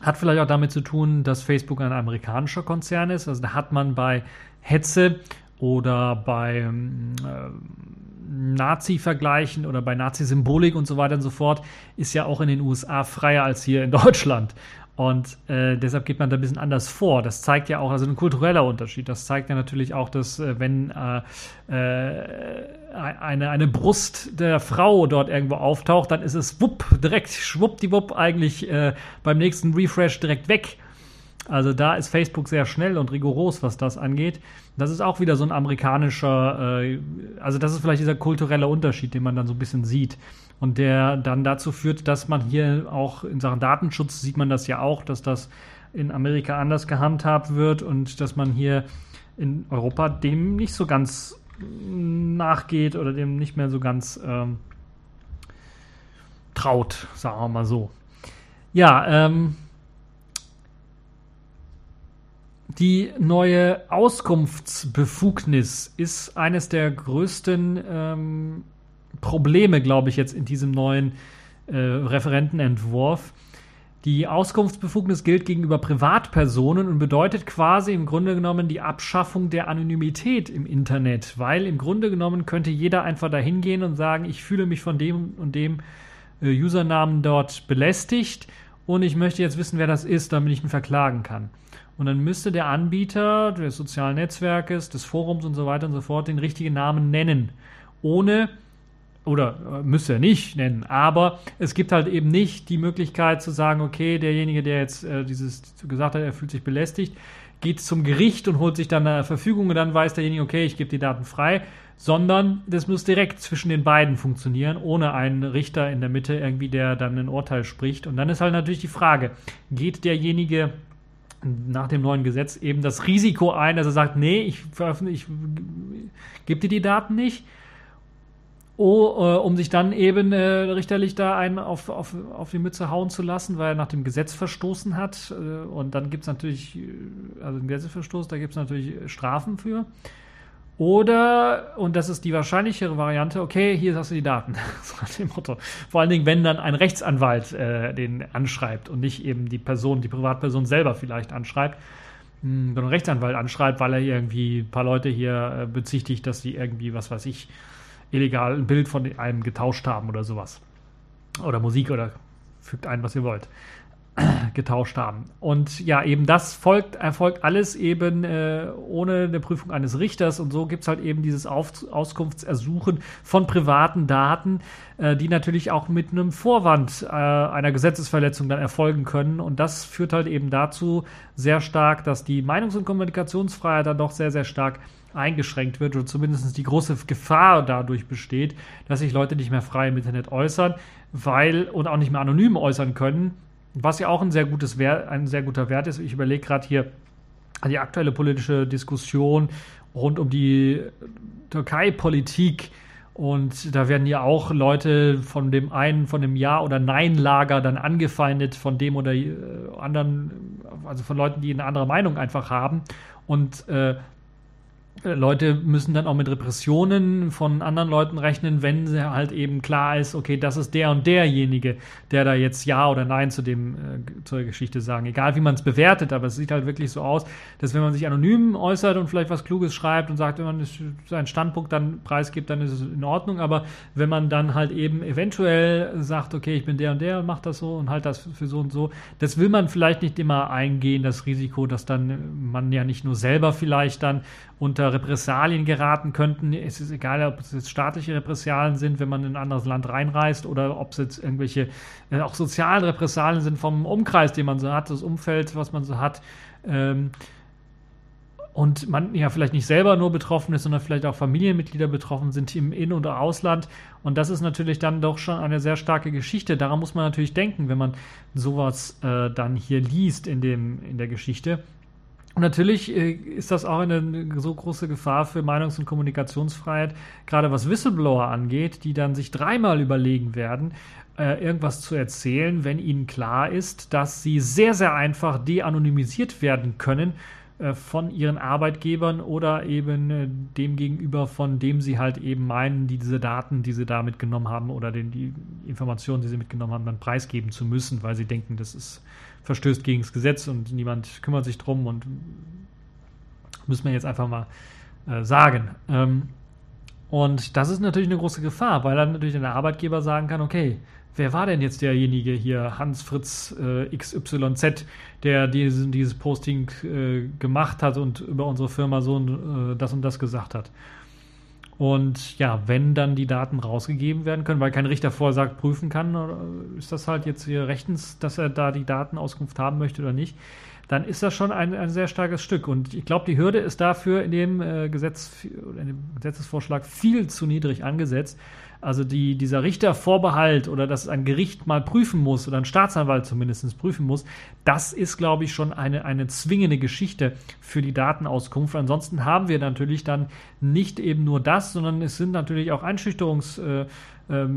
hat vielleicht auch damit zu tun, dass Facebook ein amerikanischer Konzern ist. Also da hat man bei Hetze oder bei ähm, Nazi-Vergleichen oder bei Nazi-Symbolik und so weiter und so fort, ist ja auch in den USA freier als hier in Deutschland. Und äh, deshalb geht man da ein bisschen anders vor. Das zeigt ja auch, also ein kultureller Unterschied. Das zeigt ja natürlich auch, dass äh, wenn äh, äh eine, eine Brust der Frau dort irgendwo auftaucht, dann ist es wupp, direkt schwuppdiwupp eigentlich äh, beim nächsten Refresh direkt weg. Also da ist Facebook sehr schnell und rigoros, was das angeht. Das ist auch wieder so ein amerikanischer, äh, also das ist vielleicht dieser kulturelle Unterschied, den man dann so ein bisschen sieht. Und der dann dazu führt, dass man hier auch in Sachen Datenschutz sieht man das ja auch, dass das in Amerika anders gehandhabt wird und dass man hier in Europa dem nicht so ganz nachgeht oder dem nicht mehr so ganz ähm, traut, sagen wir mal so. Ja, ähm, die neue Auskunftsbefugnis ist eines der größten ähm, Probleme, glaube ich, jetzt in diesem neuen äh, Referentenentwurf. Die Auskunftsbefugnis gilt gegenüber Privatpersonen und bedeutet quasi im Grunde genommen die Abschaffung der Anonymität im Internet, weil im Grunde genommen könnte jeder einfach dahin gehen und sagen, ich fühle mich von dem und dem äh, Usernamen dort belästigt und ich möchte jetzt wissen, wer das ist, damit ich ihn verklagen kann. Und dann müsste der Anbieter des sozialen Netzwerkes, des Forums und so weiter und so fort den richtigen Namen nennen. Ohne, oder äh, müsste er nicht nennen, aber es gibt halt eben nicht die Möglichkeit zu sagen, okay, derjenige, der jetzt äh, dieses gesagt hat, er fühlt sich belästigt, geht zum Gericht und holt sich dann eine Verfügung und dann weiß derjenige, okay, ich gebe die Daten frei, sondern das muss direkt zwischen den beiden funktionieren, ohne einen Richter in der Mitte irgendwie, der dann ein Urteil spricht. Und dann ist halt natürlich die Frage, geht derjenige nach dem neuen Gesetz eben das Risiko ein, dass er sagt, nee, ich veröffentliche, ich gebe dir die Daten nicht, oh, äh, um sich dann eben äh, richterlich da einen auf, auf, auf die Mütze hauen zu lassen, weil er nach dem Gesetz verstoßen hat. Äh, und dann gibt es natürlich, äh, also ein Gesetzesverstoß, da gibt es natürlich Strafen für. Oder, und das ist die wahrscheinlichere Variante, okay, hier hast du die Daten. so nach dem Motto. Vor allen Dingen, wenn dann ein Rechtsanwalt äh, den anschreibt und nicht eben die Person, die Privatperson selber vielleicht anschreibt. hm, einen Rechtsanwalt anschreibt, weil er irgendwie ein paar Leute hier äh, bezichtigt, dass sie irgendwie, was weiß ich, illegal ein Bild von einem getauscht haben oder sowas. Oder Musik oder fügt ein, was ihr wollt. getauscht haben. Und ja, eben das folgt, erfolgt alles eben äh, ohne eine Prüfung eines Richters und so gibt es halt eben dieses Auf Auskunftsersuchen von privaten Daten, äh, die natürlich auch mit einem Vorwand äh, einer Gesetzesverletzung dann erfolgen können. Und das führt halt eben dazu sehr stark, dass die Meinungs- und Kommunikationsfreiheit dann doch sehr, sehr stark eingeschränkt wird oder zumindest die große Gefahr dadurch besteht, dass sich Leute nicht mehr frei im Internet äußern, weil und auch nicht mehr anonym äußern können, was ja auch ein sehr, gutes Wert, ein sehr guter Wert ist. Ich überlege gerade hier die aktuelle politische Diskussion rund um die Türkei-Politik. Und da werden ja auch Leute von dem einen, von dem Ja- oder Nein-Lager dann angefeindet, von dem oder äh, anderen, also von Leuten, die eine andere Meinung einfach haben. Und äh, Leute müssen dann auch mit Repressionen von anderen Leuten rechnen, wenn halt eben klar ist, okay, das ist der und derjenige, der da jetzt Ja oder Nein zu dem, äh, zur Geschichte sagen. Egal wie man es bewertet, aber es sieht halt wirklich so aus, dass wenn man sich anonym äußert und vielleicht was Kluges schreibt und sagt, wenn man seinen Standpunkt dann preisgibt, dann ist es in Ordnung. Aber wenn man dann halt eben eventuell sagt, okay, ich bin der und der und macht das so und halt das für so und so, das will man vielleicht nicht immer eingehen, das Risiko, dass dann man ja nicht nur selber vielleicht dann unter Repressalien geraten könnten. Es ist egal, ob es jetzt staatliche Repressalien sind, wenn man in ein anderes Land reinreist, oder ob es jetzt irgendwelche äh, auch sozialen Repressalien sind vom Umkreis, den man so hat, das Umfeld, was man so hat. Ähm, und man ja vielleicht nicht selber nur betroffen ist, sondern vielleicht auch Familienmitglieder betroffen sind im In- oder Ausland. Und das ist natürlich dann doch schon eine sehr starke Geschichte. Daran muss man natürlich denken, wenn man sowas äh, dann hier liest in, dem, in der Geschichte. Und natürlich äh, ist das auch eine so große Gefahr für Meinungs- und Kommunikationsfreiheit, gerade was Whistleblower angeht, die dann sich dreimal überlegen werden, äh, irgendwas zu erzählen, wenn ihnen klar ist, dass sie sehr, sehr einfach de-anonymisiert werden können äh, von ihren Arbeitgebern oder eben dem gegenüber, von dem sie halt eben meinen, die diese Daten, die sie da mitgenommen haben oder die Informationen, die sie mitgenommen haben, dann preisgeben zu müssen, weil sie denken, das ist verstößt gegen das Gesetz und niemand kümmert sich drum und müssen wir jetzt einfach mal äh, sagen. Ähm, und das ist natürlich eine große Gefahr, weil dann natürlich der Arbeitgeber sagen kann, okay, wer war denn jetzt derjenige hier, Hans Fritz äh, XYZ, der dieses, dieses Posting äh, gemacht hat und über unsere Firma so äh, das und das gesagt hat. Und ja, wenn dann die Daten rausgegeben werden können, weil kein Richter vorsagt, prüfen kann, ist das halt jetzt hier rechtens, dass er da die Datenauskunft haben möchte oder nicht, dann ist das schon ein, ein sehr starkes Stück. Und ich glaube, die Hürde ist dafür in dem, äh, Gesetz, in dem Gesetzesvorschlag viel zu niedrig angesetzt. Also die, dieser Richtervorbehalt oder dass ein Gericht mal prüfen muss oder ein Staatsanwalt zumindest prüfen muss, das ist, glaube ich, schon eine, eine zwingende Geschichte für die Datenauskunft. Ansonsten haben wir natürlich dann nicht eben nur das, sondern es sind natürlich auch Einschüchterungs, äh, äh,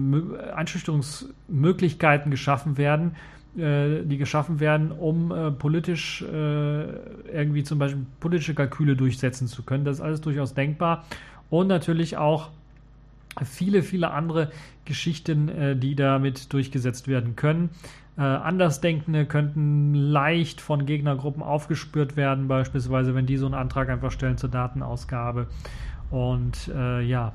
Einschüchterungsmöglichkeiten geschaffen werden, äh, die geschaffen werden, um äh, politisch äh, irgendwie zum Beispiel politische Kalküle durchsetzen zu können. Das ist alles durchaus denkbar. Und natürlich auch viele, viele andere Geschichten, äh, die damit durchgesetzt werden können. Äh, Andersdenkende könnten leicht von Gegnergruppen aufgespürt werden, beispielsweise wenn die so einen Antrag einfach stellen zur Datenausgabe. Und äh, ja,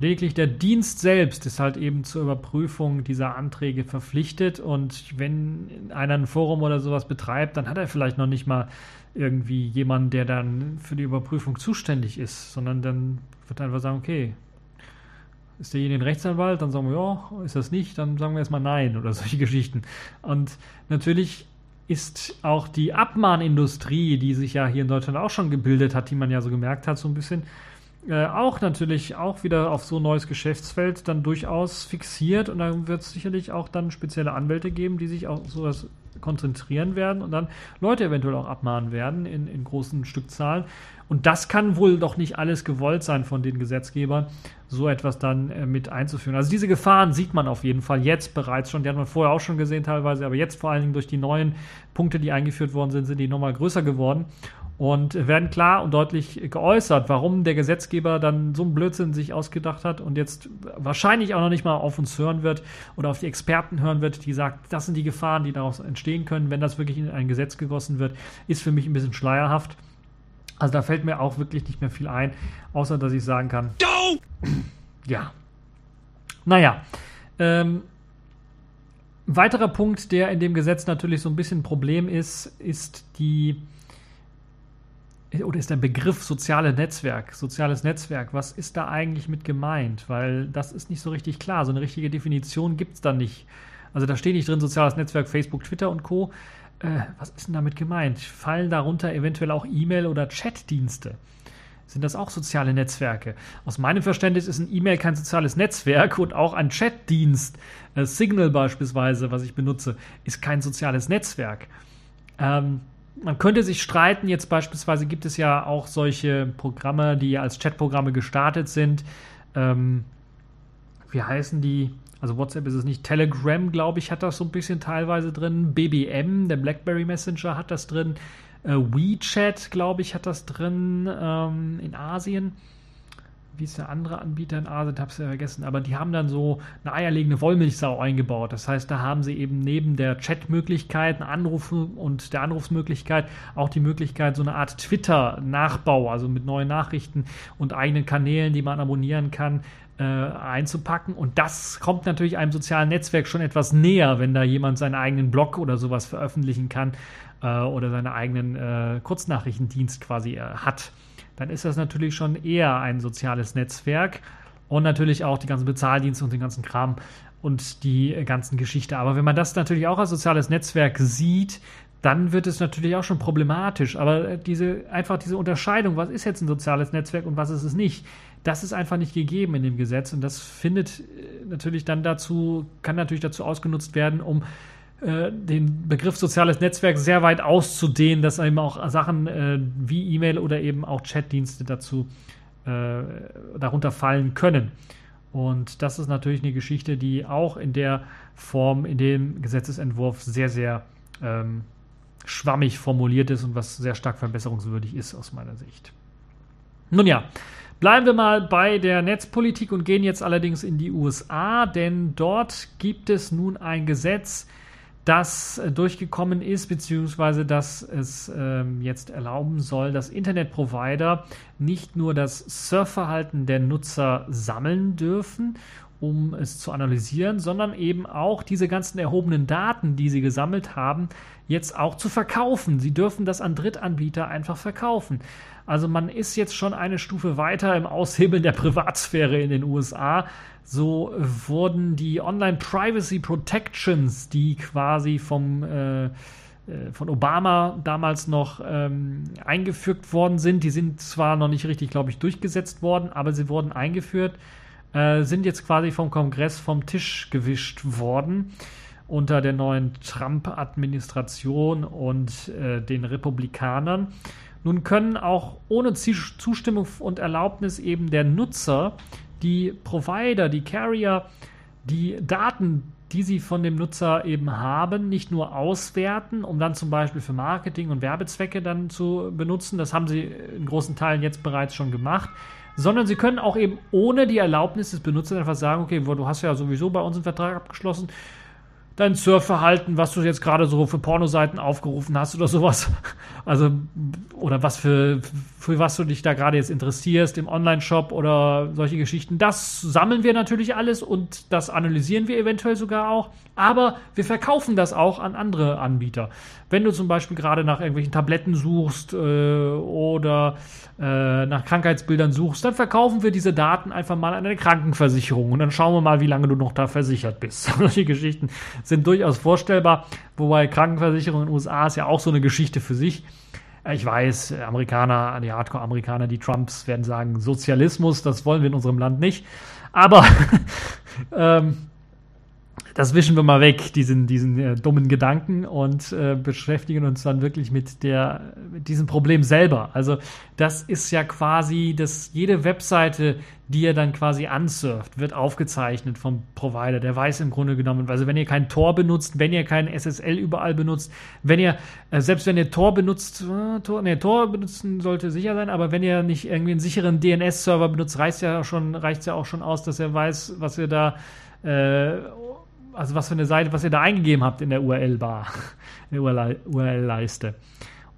lediglich der Dienst selbst ist halt eben zur Überprüfung dieser Anträge verpflichtet. Und wenn einer ein Forum oder sowas betreibt, dann hat er vielleicht noch nicht mal irgendwie jemanden, der dann für die Überprüfung zuständig ist, sondern dann wird einfach sagen, okay, ist derjenige ein Rechtsanwalt? Dann sagen wir, ja, ist das nicht? Dann sagen wir erstmal nein oder solche Geschichten. Und natürlich ist auch die Abmahnindustrie, die sich ja hier in Deutschland auch schon gebildet hat, die man ja so gemerkt hat, so ein bisschen, äh, auch natürlich auch wieder auf so ein neues Geschäftsfeld dann durchaus fixiert und dann wird es sicherlich auch dann spezielle Anwälte geben, die sich auf sowas konzentrieren werden und dann Leute eventuell auch abmahnen werden in, in großen Stückzahlen. Und das kann wohl doch nicht alles gewollt sein von den Gesetzgebern, so etwas dann äh, mit einzuführen. Also diese Gefahren sieht man auf jeden Fall jetzt bereits schon. Die hat man vorher auch schon gesehen teilweise, aber jetzt vor allen Dingen durch die neuen Punkte, die eingeführt worden sind, sind die nochmal größer geworden. Und werden klar und deutlich geäußert, warum der Gesetzgeber dann so einen Blödsinn sich ausgedacht hat und jetzt wahrscheinlich auch noch nicht mal auf uns hören wird oder auf die Experten hören wird, die sagt, das sind die Gefahren, die daraus entstehen können, wenn das wirklich in ein Gesetz gegossen wird, ist für mich ein bisschen schleierhaft. Also da fällt mir auch wirklich nicht mehr viel ein, außer dass ich sagen kann, ja. Naja, ähm, weiterer Punkt, der in dem Gesetz natürlich so ein bisschen ein Problem ist, ist die oder ist der Begriff soziale Netzwerk, soziales Netzwerk, was ist da eigentlich mit gemeint? Weil das ist nicht so richtig klar. So eine richtige Definition gibt es da nicht. Also da steht nicht drin soziales Netzwerk, Facebook, Twitter und Co. Äh, was ist denn damit gemeint? Fallen darunter eventuell auch E-Mail- oder Chatdienste? Sind das auch soziale Netzwerke? Aus meinem Verständnis ist ein E-Mail kein soziales Netzwerk und auch ein Chatdienst, äh, Signal beispielsweise, was ich benutze, ist kein soziales Netzwerk. Ähm, man könnte sich streiten, jetzt beispielsweise gibt es ja auch solche Programme, die als Chatprogramme gestartet sind. Ähm, wie heißen die? Also WhatsApp ist es nicht. Telegram, glaube ich, hat das so ein bisschen teilweise drin. BBM, der BlackBerry Messenger, hat das drin. Äh, WeChat, glaube ich, hat das drin ähm, in Asien wie ist der andere Anbieter in Asien, habe es ja vergessen, aber die haben dann so eine eierlegende Wollmilchsau eingebaut. Das heißt, da haben sie eben neben der Chatmöglichkeit, Anrufen und der Anrufsmöglichkeit auch die Möglichkeit, so eine Art Twitter-Nachbau, also mit neuen Nachrichten und eigenen Kanälen, die man abonnieren kann, äh, einzupacken. Und das kommt natürlich einem sozialen Netzwerk schon etwas näher, wenn da jemand seinen eigenen Blog oder sowas veröffentlichen kann äh, oder seinen eigenen äh, Kurznachrichtendienst quasi äh, hat dann ist das natürlich schon eher ein soziales Netzwerk und natürlich auch die ganzen Bezahldienste und den ganzen Kram und die ganzen Geschichte. Aber wenn man das natürlich auch als soziales Netzwerk sieht, dann wird es natürlich auch schon problematisch. Aber diese, einfach diese Unterscheidung, was ist jetzt ein soziales Netzwerk und was ist es nicht, das ist einfach nicht gegeben in dem Gesetz. Und das findet äh, natürlich dann dazu, kann natürlich dazu ausgenutzt werden, um äh, den Begriff soziales Netzwerk sehr weit auszudehnen, dass eben auch Sachen äh, wie E-Mail oder eben auch Chatdienste dazu äh, darunter fallen können. Und das ist natürlich eine Geschichte, die auch in der Form, in dem Gesetzesentwurf sehr, sehr ähm, schwammig formuliert ist und was sehr stark verbesserungswürdig ist aus meiner Sicht. Nun ja, bleiben wir mal bei der Netzpolitik und gehen jetzt allerdings in die USA, denn dort gibt es nun ein Gesetz, das äh, durchgekommen ist, beziehungsweise dass es ähm, jetzt erlauben soll, dass Internetprovider nicht nur das Surfverhalten der Nutzer sammeln dürfen, um es zu analysieren, sondern eben auch diese ganzen erhobenen Daten, die sie gesammelt haben, jetzt auch zu verkaufen. Sie dürfen das an Drittanbieter einfach verkaufen. Also man ist jetzt schon eine Stufe weiter im Aushebeln der Privatsphäre in den USA. So wurden die Online Privacy Protections, die quasi vom äh, äh, von Obama damals noch ähm, eingeführt worden sind. Die sind zwar noch nicht richtig, glaube ich, durchgesetzt worden, aber sie wurden eingeführt, äh, sind jetzt quasi vom Kongress vom Tisch gewischt worden unter der neuen Trump-Administration und äh, den Republikanern. Nun können auch ohne Zustimmung und Erlaubnis eben der Nutzer die Provider, die Carrier, die Daten, die sie von dem Nutzer eben haben, nicht nur auswerten, um dann zum Beispiel für Marketing und Werbezwecke dann zu benutzen. Das haben sie in großen Teilen jetzt bereits schon gemacht. Sondern sie können auch eben ohne die Erlaubnis des Benutzers einfach sagen, okay, du hast ja sowieso bei uns einen Vertrag abgeschlossen, dein Surfverhalten, was du jetzt gerade so für Pornoseiten aufgerufen hast oder sowas. Also, oder was für, für was du dich da gerade jetzt interessierst im Online-Shop oder solche Geschichten. Das sammeln wir natürlich alles und das analysieren wir eventuell sogar auch. Aber wir verkaufen das auch an andere Anbieter. Wenn du zum Beispiel gerade nach irgendwelchen Tabletten suchst äh, oder äh, nach Krankheitsbildern suchst, dann verkaufen wir diese Daten einfach mal an eine Krankenversicherung und dann schauen wir mal, wie lange du noch da versichert bist. Solche Geschichten sind durchaus vorstellbar, wobei Krankenversicherung in den USA ist ja auch so eine Geschichte für sich. Ich weiß, Amerikaner, die Hardcore-Amerikaner, die Trumps werden sagen, Sozialismus, das wollen wir in unserem Land nicht. Aber ähm, das wischen wir mal weg, diesen, diesen äh, dummen Gedanken und äh, beschäftigen uns dann wirklich mit der, mit diesem Problem selber. Also das ist ja quasi, dass jede Webseite, die ihr dann quasi ansurft, wird aufgezeichnet vom Provider. Der weiß im Grunde genommen, also wenn ihr kein Tor benutzt, wenn ihr kein SSL überall benutzt, wenn ihr, äh, selbst wenn ihr Tor benutzt, äh, Tor, nee, Tor benutzen sollte sicher sein, aber wenn ihr nicht irgendwie einen sicheren DNS-Server benutzt, reicht ja schon, reicht ja auch schon aus, dass er weiß, was ihr da äh, also was für eine Seite, was ihr da eingegeben habt in der URL-Bar, in der URL-Leiste.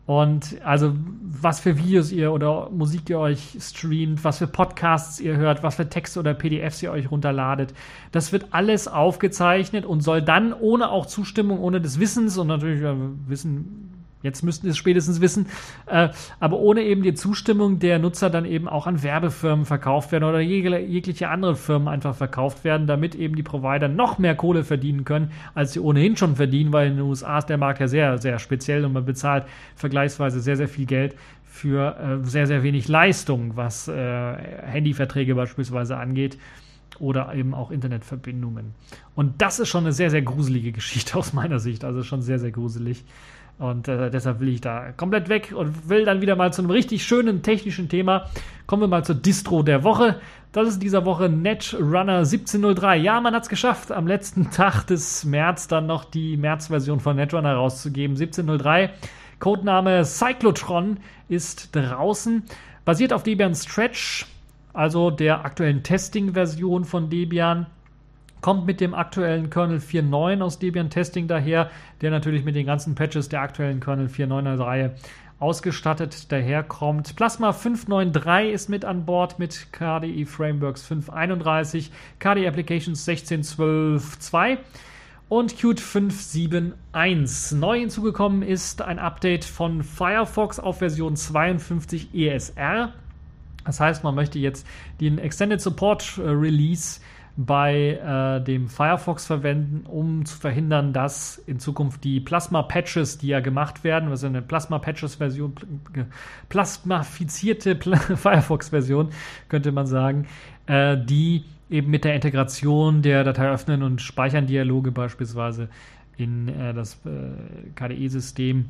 Und also was für Videos ihr oder Musik ihr euch streamt, was für Podcasts ihr hört, was für Texte oder PDFs ihr euch runterladet. Das wird alles aufgezeichnet und soll dann ohne auch Zustimmung, ohne des Wissens und natürlich Wissen Jetzt müssten es spätestens wissen, äh, aber ohne eben die Zustimmung der Nutzer dann eben auch an Werbefirmen verkauft werden oder jeg jegliche andere Firmen einfach verkauft werden, damit eben die Provider noch mehr Kohle verdienen können, als sie ohnehin schon verdienen, weil in den USA ist der Markt ja sehr, sehr speziell und man bezahlt vergleichsweise sehr, sehr viel Geld für äh, sehr, sehr wenig Leistung, was äh, Handyverträge beispielsweise angeht oder eben auch Internetverbindungen. Und das ist schon eine sehr, sehr gruselige Geschichte aus meiner Sicht, also schon sehr, sehr gruselig. Und äh, deshalb will ich da komplett weg und will dann wieder mal zu einem richtig schönen technischen Thema. Kommen wir mal zur Distro der Woche. Das ist dieser Woche Netrunner 1703. Ja, man hat es geschafft, am letzten Tag des März dann noch die März-Version von Netrunner rauszugeben. 1703. Codename Cyclotron ist draußen. Basiert auf Debian Stretch, also der aktuellen Testing-Version von Debian kommt mit dem aktuellen Kernel 4.9 aus Debian Testing daher, der natürlich mit den ganzen Patches der aktuellen Kernel 4.9er Reihe ausgestattet daherkommt. Plasma 593 ist mit an Bord mit KDE Frameworks 531, KDE Applications 16.12.2 und Qt 571. Neu hinzugekommen ist ein Update von Firefox auf Version 52 ESR. Das heißt, man möchte jetzt den Extended Support Release bei äh, dem Firefox verwenden, um zu verhindern, dass in Zukunft die Plasma-Patches, die ja gemacht werden, also eine Plasma-Patches-Version, plasmafizierte Pl Firefox-Version, könnte man sagen, äh, die eben mit der Integration der Datei öffnen und speichern Dialoge beispielsweise in äh, das äh, KDE-System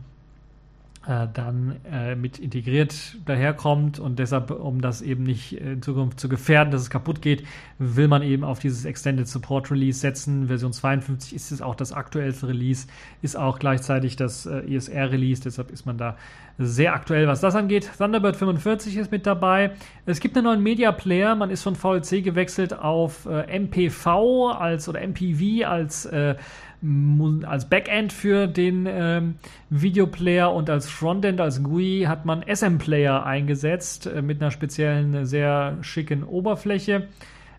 dann äh, mit integriert daherkommt und deshalb, um das eben nicht in Zukunft zu gefährden, dass es kaputt geht, will man eben auf dieses Extended Support Release setzen. Version 52 ist es auch das aktuellste Release, ist auch gleichzeitig das äh, ESR Release, deshalb ist man da sehr aktuell, was das angeht. Thunderbird 45 ist mit dabei. Es gibt einen neuen Media Player, man ist von VLC gewechselt auf äh, MPV als oder MPV als äh, als Backend für den ähm, Videoplayer und als Frontend, als GUI hat man SM-Player eingesetzt äh, mit einer speziellen, sehr schicken Oberfläche.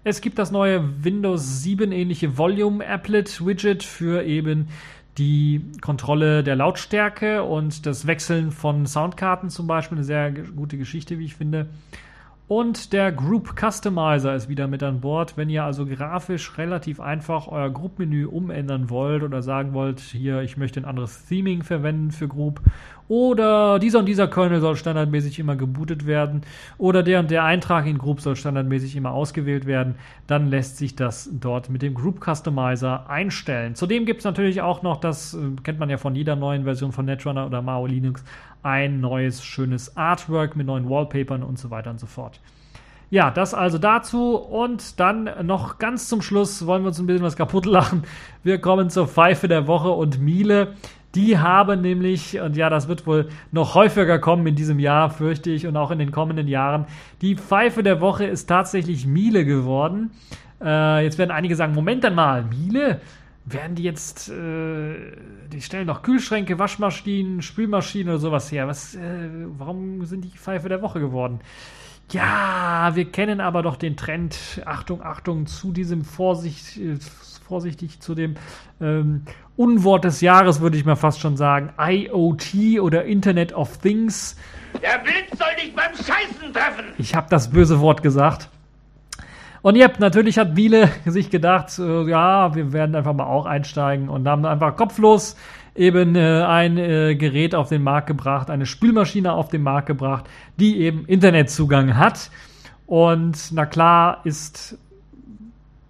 Es gibt das neue Windows 7 ähnliche Volume Applet Widget für eben die Kontrolle der Lautstärke und das Wechseln von Soundkarten zum Beispiel. Eine sehr gute Geschichte, wie ich finde. Und der Group Customizer ist wieder mit an Bord. Wenn ihr also grafisch relativ einfach euer Group-Menü umändern wollt oder sagen wollt, hier, ich möchte ein anderes Theming verwenden für Group oder dieser und dieser Kernel soll standardmäßig immer gebootet werden oder der und der Eintrag in Group soll standardmäßig immer ausgewählt werden, dann lässt sich das dort mit dem Group Customizer einstellen. Zudem gibt es natürlich auch noch, das äh, kennt man ja von jeder neuen Version von Netrunner oder Mao Linux, ein neues schönes Artwork mit neuen Wallpapern und so weiter und so fort. Ja, das also dazu. Und dann noch ganz zum Schluss wollen wir uns ein bisschen was kaputt lachen. Wir kommen zur Pfeife der Woche und Miele. Die haben nämlich, und ja, das wird wohl noch häufiger kommen in diesem Jahr, fürchte ich, und auch in den kommenden Jahren. Die Pfeife der Woche ist tatsächlich Miele geworden. Äh, jetzt werden einige sagen: Moment einmal, Miele? Werden die jetzt, äh, die stellen doch Kühlschränke, Waschmaschinen, Spülmaschinen oder sowas her. Was, äh, warum sind die Pfeife der Woche geworden? Ja, wir kennen aber doch den Trend, Achtung, Achtung, zu diesem Vorsicht, äh, vorsichtig zu dem ähm, Unwort des Jahres, würde ich mal fast schon sagen, IoT oder Internet of Things.
Der Wind soll dich beim Scheißen treffen.
Ich habe das böse Wort gesagt. Und ja, natürlich hat Miele sich gedacht, äh, ja, wir werden einfach mal auch einsteigen und haben einfach kopflos eben äh, ein äh, Gerät auf den Markt gebracht, eine Spülmaschine auf den Markt gebracht, die eben Internetzugang hat. Und na klar ist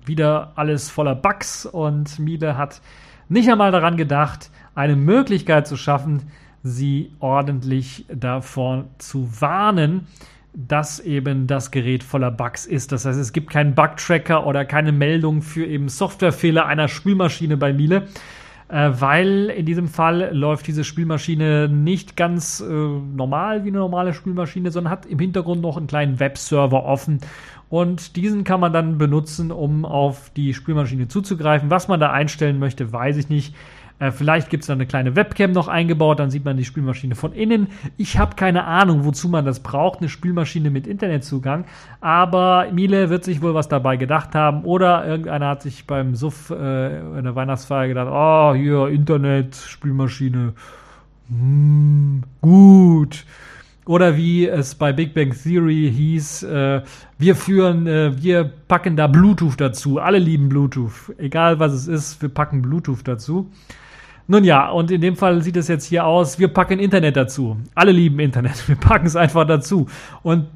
wieder alles voller Bugs und Miele hat nicht einmal daran gedacht, eine Möglichkeit zu schaffen, sie ordentlich davor zu warnen, dass eben das Gerät voller Bugs ist. Das heißt, es gibt keinen Bug-Tracker oder keine Meldung für eben Softwarefehler einer Spülmaschine bei Miele, äh, weil in diesem Fall läuft diese Spülmaschine nicht ganz äh, normal wie eine normale Spülmaschine, sondern hat im Hintergrund noch einen kleinen Webserver offen. Und diesen kann man dann benutzen, um auf die Spülmaschine zuzugreifen. Was man da einstellen möchte, weiß ich nicht. Äh, vielleicht gibt es da eine kleine Webcam noch eingebaut, dann sieht man die Spülmaschine von innen. Ich habe keine Ahnung, wozu man das braucht, eine Spülmaschine mit Internetzugang. Aber Miele wird sich wohl was dabei gedacht haben. Oder irgendeiner hat sich beim Suff äh, in der Weihnachtsfeier gedacht, oh, hier, Internet, Spülmaschine. Hm, gut. Oder wie es bei Big Bang Theory hieß, äh, wir führen, äh, wir packen da Bluetooth dazu. Alle lieben Bluetooth. Egal was es ist, wir packen Bluetooth dazu. Nun ja, und in dem Fall sieht es jetzt hier aus, wir packen Internet dazu. Alle lieben Internet, wir packen es einfach dazu. Und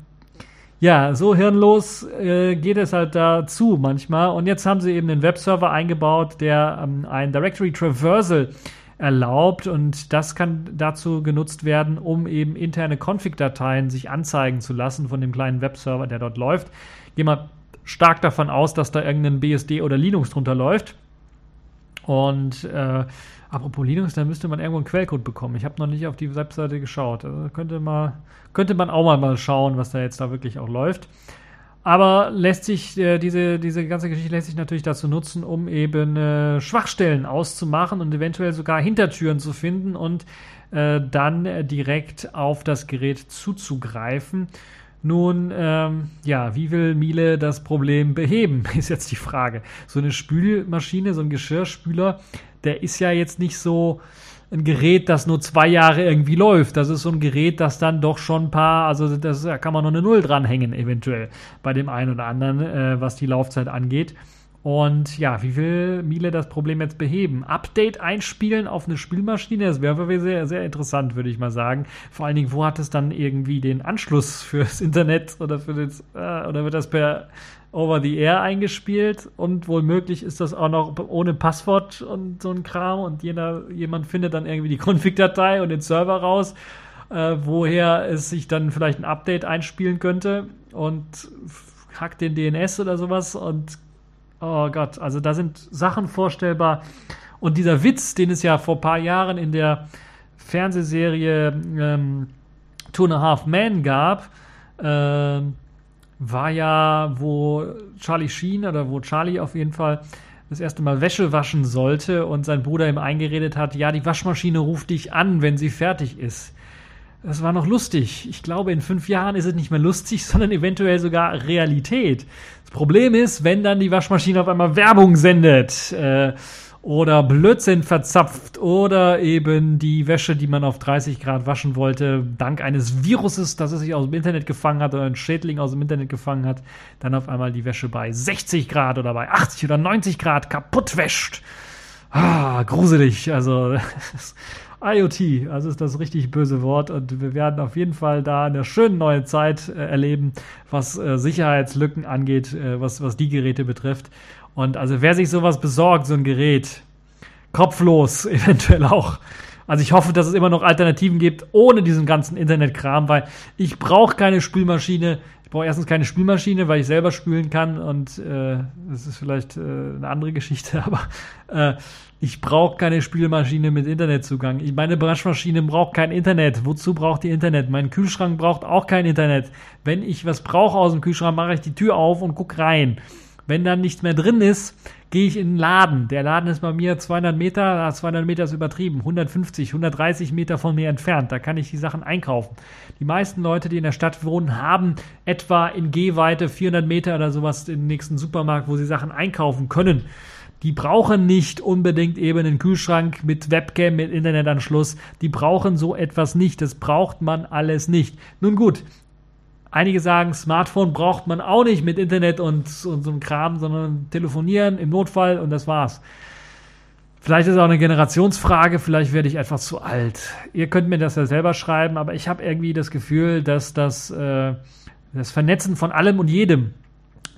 ja, so hirnlos äh, geht es halt dazu manchmal. Und jetzt haben sie eben einen Webserver eingebaut, der ähm, ein Directory Traversal erlaubt und das kann dazu genutzt werden, um eben interne Config-Dateien sich anzeigen zu lassen von dem kleinen Webserver, der dort läuft. Gehen wir stark davon aus, dass da irgendein BSD oder Linux drunter läuft. Und äh, Apropos Linux, da müsste man irgendwo einen Quellcode bekommen. Ich habe noch nicht auf die Webseite geschaut. Also könnte, mal, könnte man auch mal, mal schauen, was da jetzt da wirklich auch läuft. Aber lässt sich äh, diese, diese ganze Geschichte lässt sich natürlich dazu nutzen, um eben äh, Schwachstellen auszumachen und eventuell sogar Hintertüren zu finden und äh, dann direkt auf das Gerät zuzugreifen. Nun, ähm, ja, wie will Miele das Problem beheben, ist jetzt die Frage. So eine Spülmaschine, so ein Geschirrspüler, der ist ja jetzt nicht so ein Gerät, das nur zwei Jahre irgendwie läuft. Das ist so ein Gerät, das dann doch schon ein paar, also das, da kann man noch eine Null dranhängen, eventuell, bei dem einen oder anderen, äh, was die Laufzeit angeht. Und ja, wie will Miele das Problem jetzt beheben? Update einspielen auf eine Spielmaschine, das wäre sehr, sehr interessant, würde ich mal sagen. Vor allen Dingen, wo hat es dann irgendwie den Anschluss fürs Internet oder für das, äh, oder wird das per over the air eingespielt und wohl möglich ist das auch noch ohne Passwort und so ein Kram und jeder, jemand findet dann irgendwie die Config-Datei und den Server raus, äh, woher es sich dann vielleicht ein Update einspielen könnte und hackt den DNS oder sowas und oh Gott, also da sind Sachen vorstellbar. Und dieser Witz, den es ja vor ein paar Jahren in der Fernsehserie ähm, Two and a Half Men gab, ähm, war ja, wo Charlie Sheen oder wo Charlie auf jeden Fall das erste Mal Wäsche waschen sollte und sein Bruder ihm eingeredet hat, ja, die Waschmaschine ruft dich an, wenn sie fertig ist. Das war noch lustig. Ich glaube, in fünf Jahren ist es nicht mehr lustig, sondern eventuell sogar Realität. Das Problem ist, wenn dann die Waschmaschine auf einmal Werbung sendet. Äh, oder Blödsinn verzapft oder eben die Wäsche, die man auf 30 Grad waschen wollte, dank eines Viruses, das es sich aus dem Internet gefangen hat oder ein Schädling aus dem Internet gefangen hat, dann auf einmal die Wäsche bei 60 Grad oder bei 80 oder 90 Grad kaputt wäscht. Ah, gruselig. Also IoT, also ist das richtig böse Wort und wir werden auf jeden Fall da eine schöne neue Zeit äh, erleben, was äh, Sicherheitslücken angeht, äh, was, was die Geräte betrifft. Und also wer sich sowas besorgt, so ein Gerät, kopflos eventuell auch. Also ich hoffe, dass es immer noch Alternativen gibt ohne diesen ganzen Internetkram, weil ich brauche keine Spülmaschine. Ich brauche erstens keine Spülmaschine, weil ich selber spülen kann und äh, das ist vielleicht äh, eine andere Geschichte, aber äh, ich brauche keine Spülmaschine mit Internetzugang. Ich, meine Waschmaschine braucht kein Internet. Wozu braucht die Internet? Mein Kühlschrank braucht auch kein Internet. Wenn ich was brauche aus dem Kühlschrank, mache ich die Tür auf und gucke rein. Wenn dann nichts mehr drin ist, gehe ich in den Laden. Der Laden ist bei mir 200 Meter, 200 Meter ist übertrieben, 150, 130 Meter von mir entfernt. Da kann ich die Sachen einkaufen. Die meisten Leute, die in der Stadt wohnen, haben etwa in Gehweite 400 Meter oder sowas den nächsten Supermarkt, wo sie Sachen einkaufen können. Die brauchen nicht unbedingt eben einen Kühlschrank mit Webcam, mit Internetanschluss. Die brauchen so etwas nicht. Das braucht man alles nicht. Nun gut, Einige sagen, Smartphone braucht man auch nicht mit Internet und, und so einem Kram, sondern telefonieren im Notfall und das war's. Vielleicht ist es auch eine Generationsfrage, vielleicht werde ich einfach zu alt. Ihr könnt mir das ja selber schreiben, aber ich habe irgendwie das Gefühl, dass das, äh, das Vernetzen von allem und jedem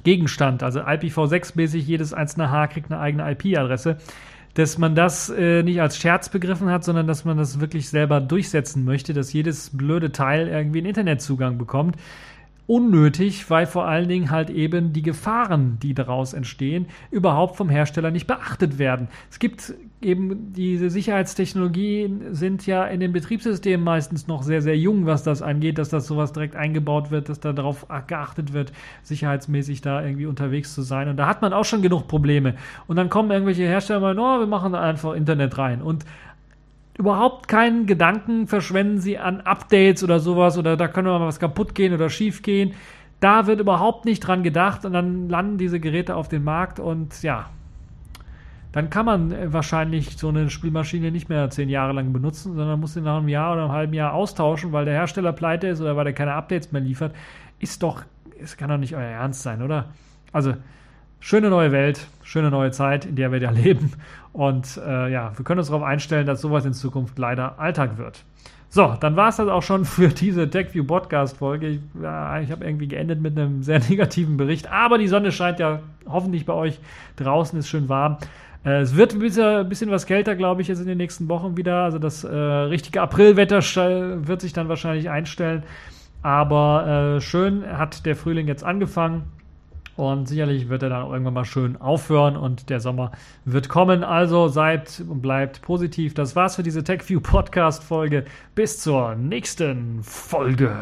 Gegenstand. Also IPv6-mäßig, jedes einzelne Haar kriegt eine eigene IP-Adresse. Dass man das äh, nicht als Scherz begriffen hat, sondern dass man das wirklich selber durchsetzen möchte, dass jedes blöde Teil irgendwie einen Internetzugang bekommt unnötig, weil vor allen Dingen halt eben die Gefahren, die daraus entstehen, überhaupt vom Hersteller nicht beachtet werden. Es gibt eben diese Sicherheitstechnologien sind ja in den Betriebssystemen meistens noch sehr, sehr jung, was das angeht, dass das sowas direkt eingebaut wird, dass da darauf geachtet wird, sicherheitsmäßig da irgendwie unterwegs zu sein. Und da hat man auch schon genug Probleme. Und dann kommen irgendwelche Hersteller mal, oh, wir machen da einfach Internet rein. Und überhaupt keinen Gedanken verschwenden sie an Updates oder sowas oder da können mal was kaputt gehen oder schief gehen. Da wird überhaupt nicht dran gedacht und dann landen diese Geräte auf den Markt und ja, dann kann man wahrscheinlich so eine Spielmaschine nicht mehr zehn Jahre lang benutzen, sondern muss sie nach einem Jahr oder einem halben Jahr austauschen, weil der Hersteller pleite ist oder weil er keine Updates mehr liefert. Ist doch, es kann doch nicht euer Ernst sein, oder? Also, schöne neue Welt, schöne neue Zeit, in der wir da leben. Und äh, ja, wir können uns darauf einstellen, dass sowas in Zukunft leider Alltag wird. So, dann war es das auch schon für diese TechView Podcast-Folge. Ich, ja, ich habe irgendwie geendet mit einem sehr negativen Bericht, aber die Sonne scheint ja hoffentlich bei euch. Draußen ist schön warm. Äh, es wird ein bisschen, bisschen was kälter, glaube ich, jetzt in den nächsten Wochen wieder. Also das äh, richtige Aprilwetter wird sich dann wahrscheinlich einstellen. Aber äh, schön hat der Frühling jetzt angefangen. Und sicherlich wird er dann irgendwann mal schön aufhören und der Sommer wird kommen. Also seid und bleibt positiv. Das war's für diese TechView Podcast Folge. Bis zur nächsten Folge.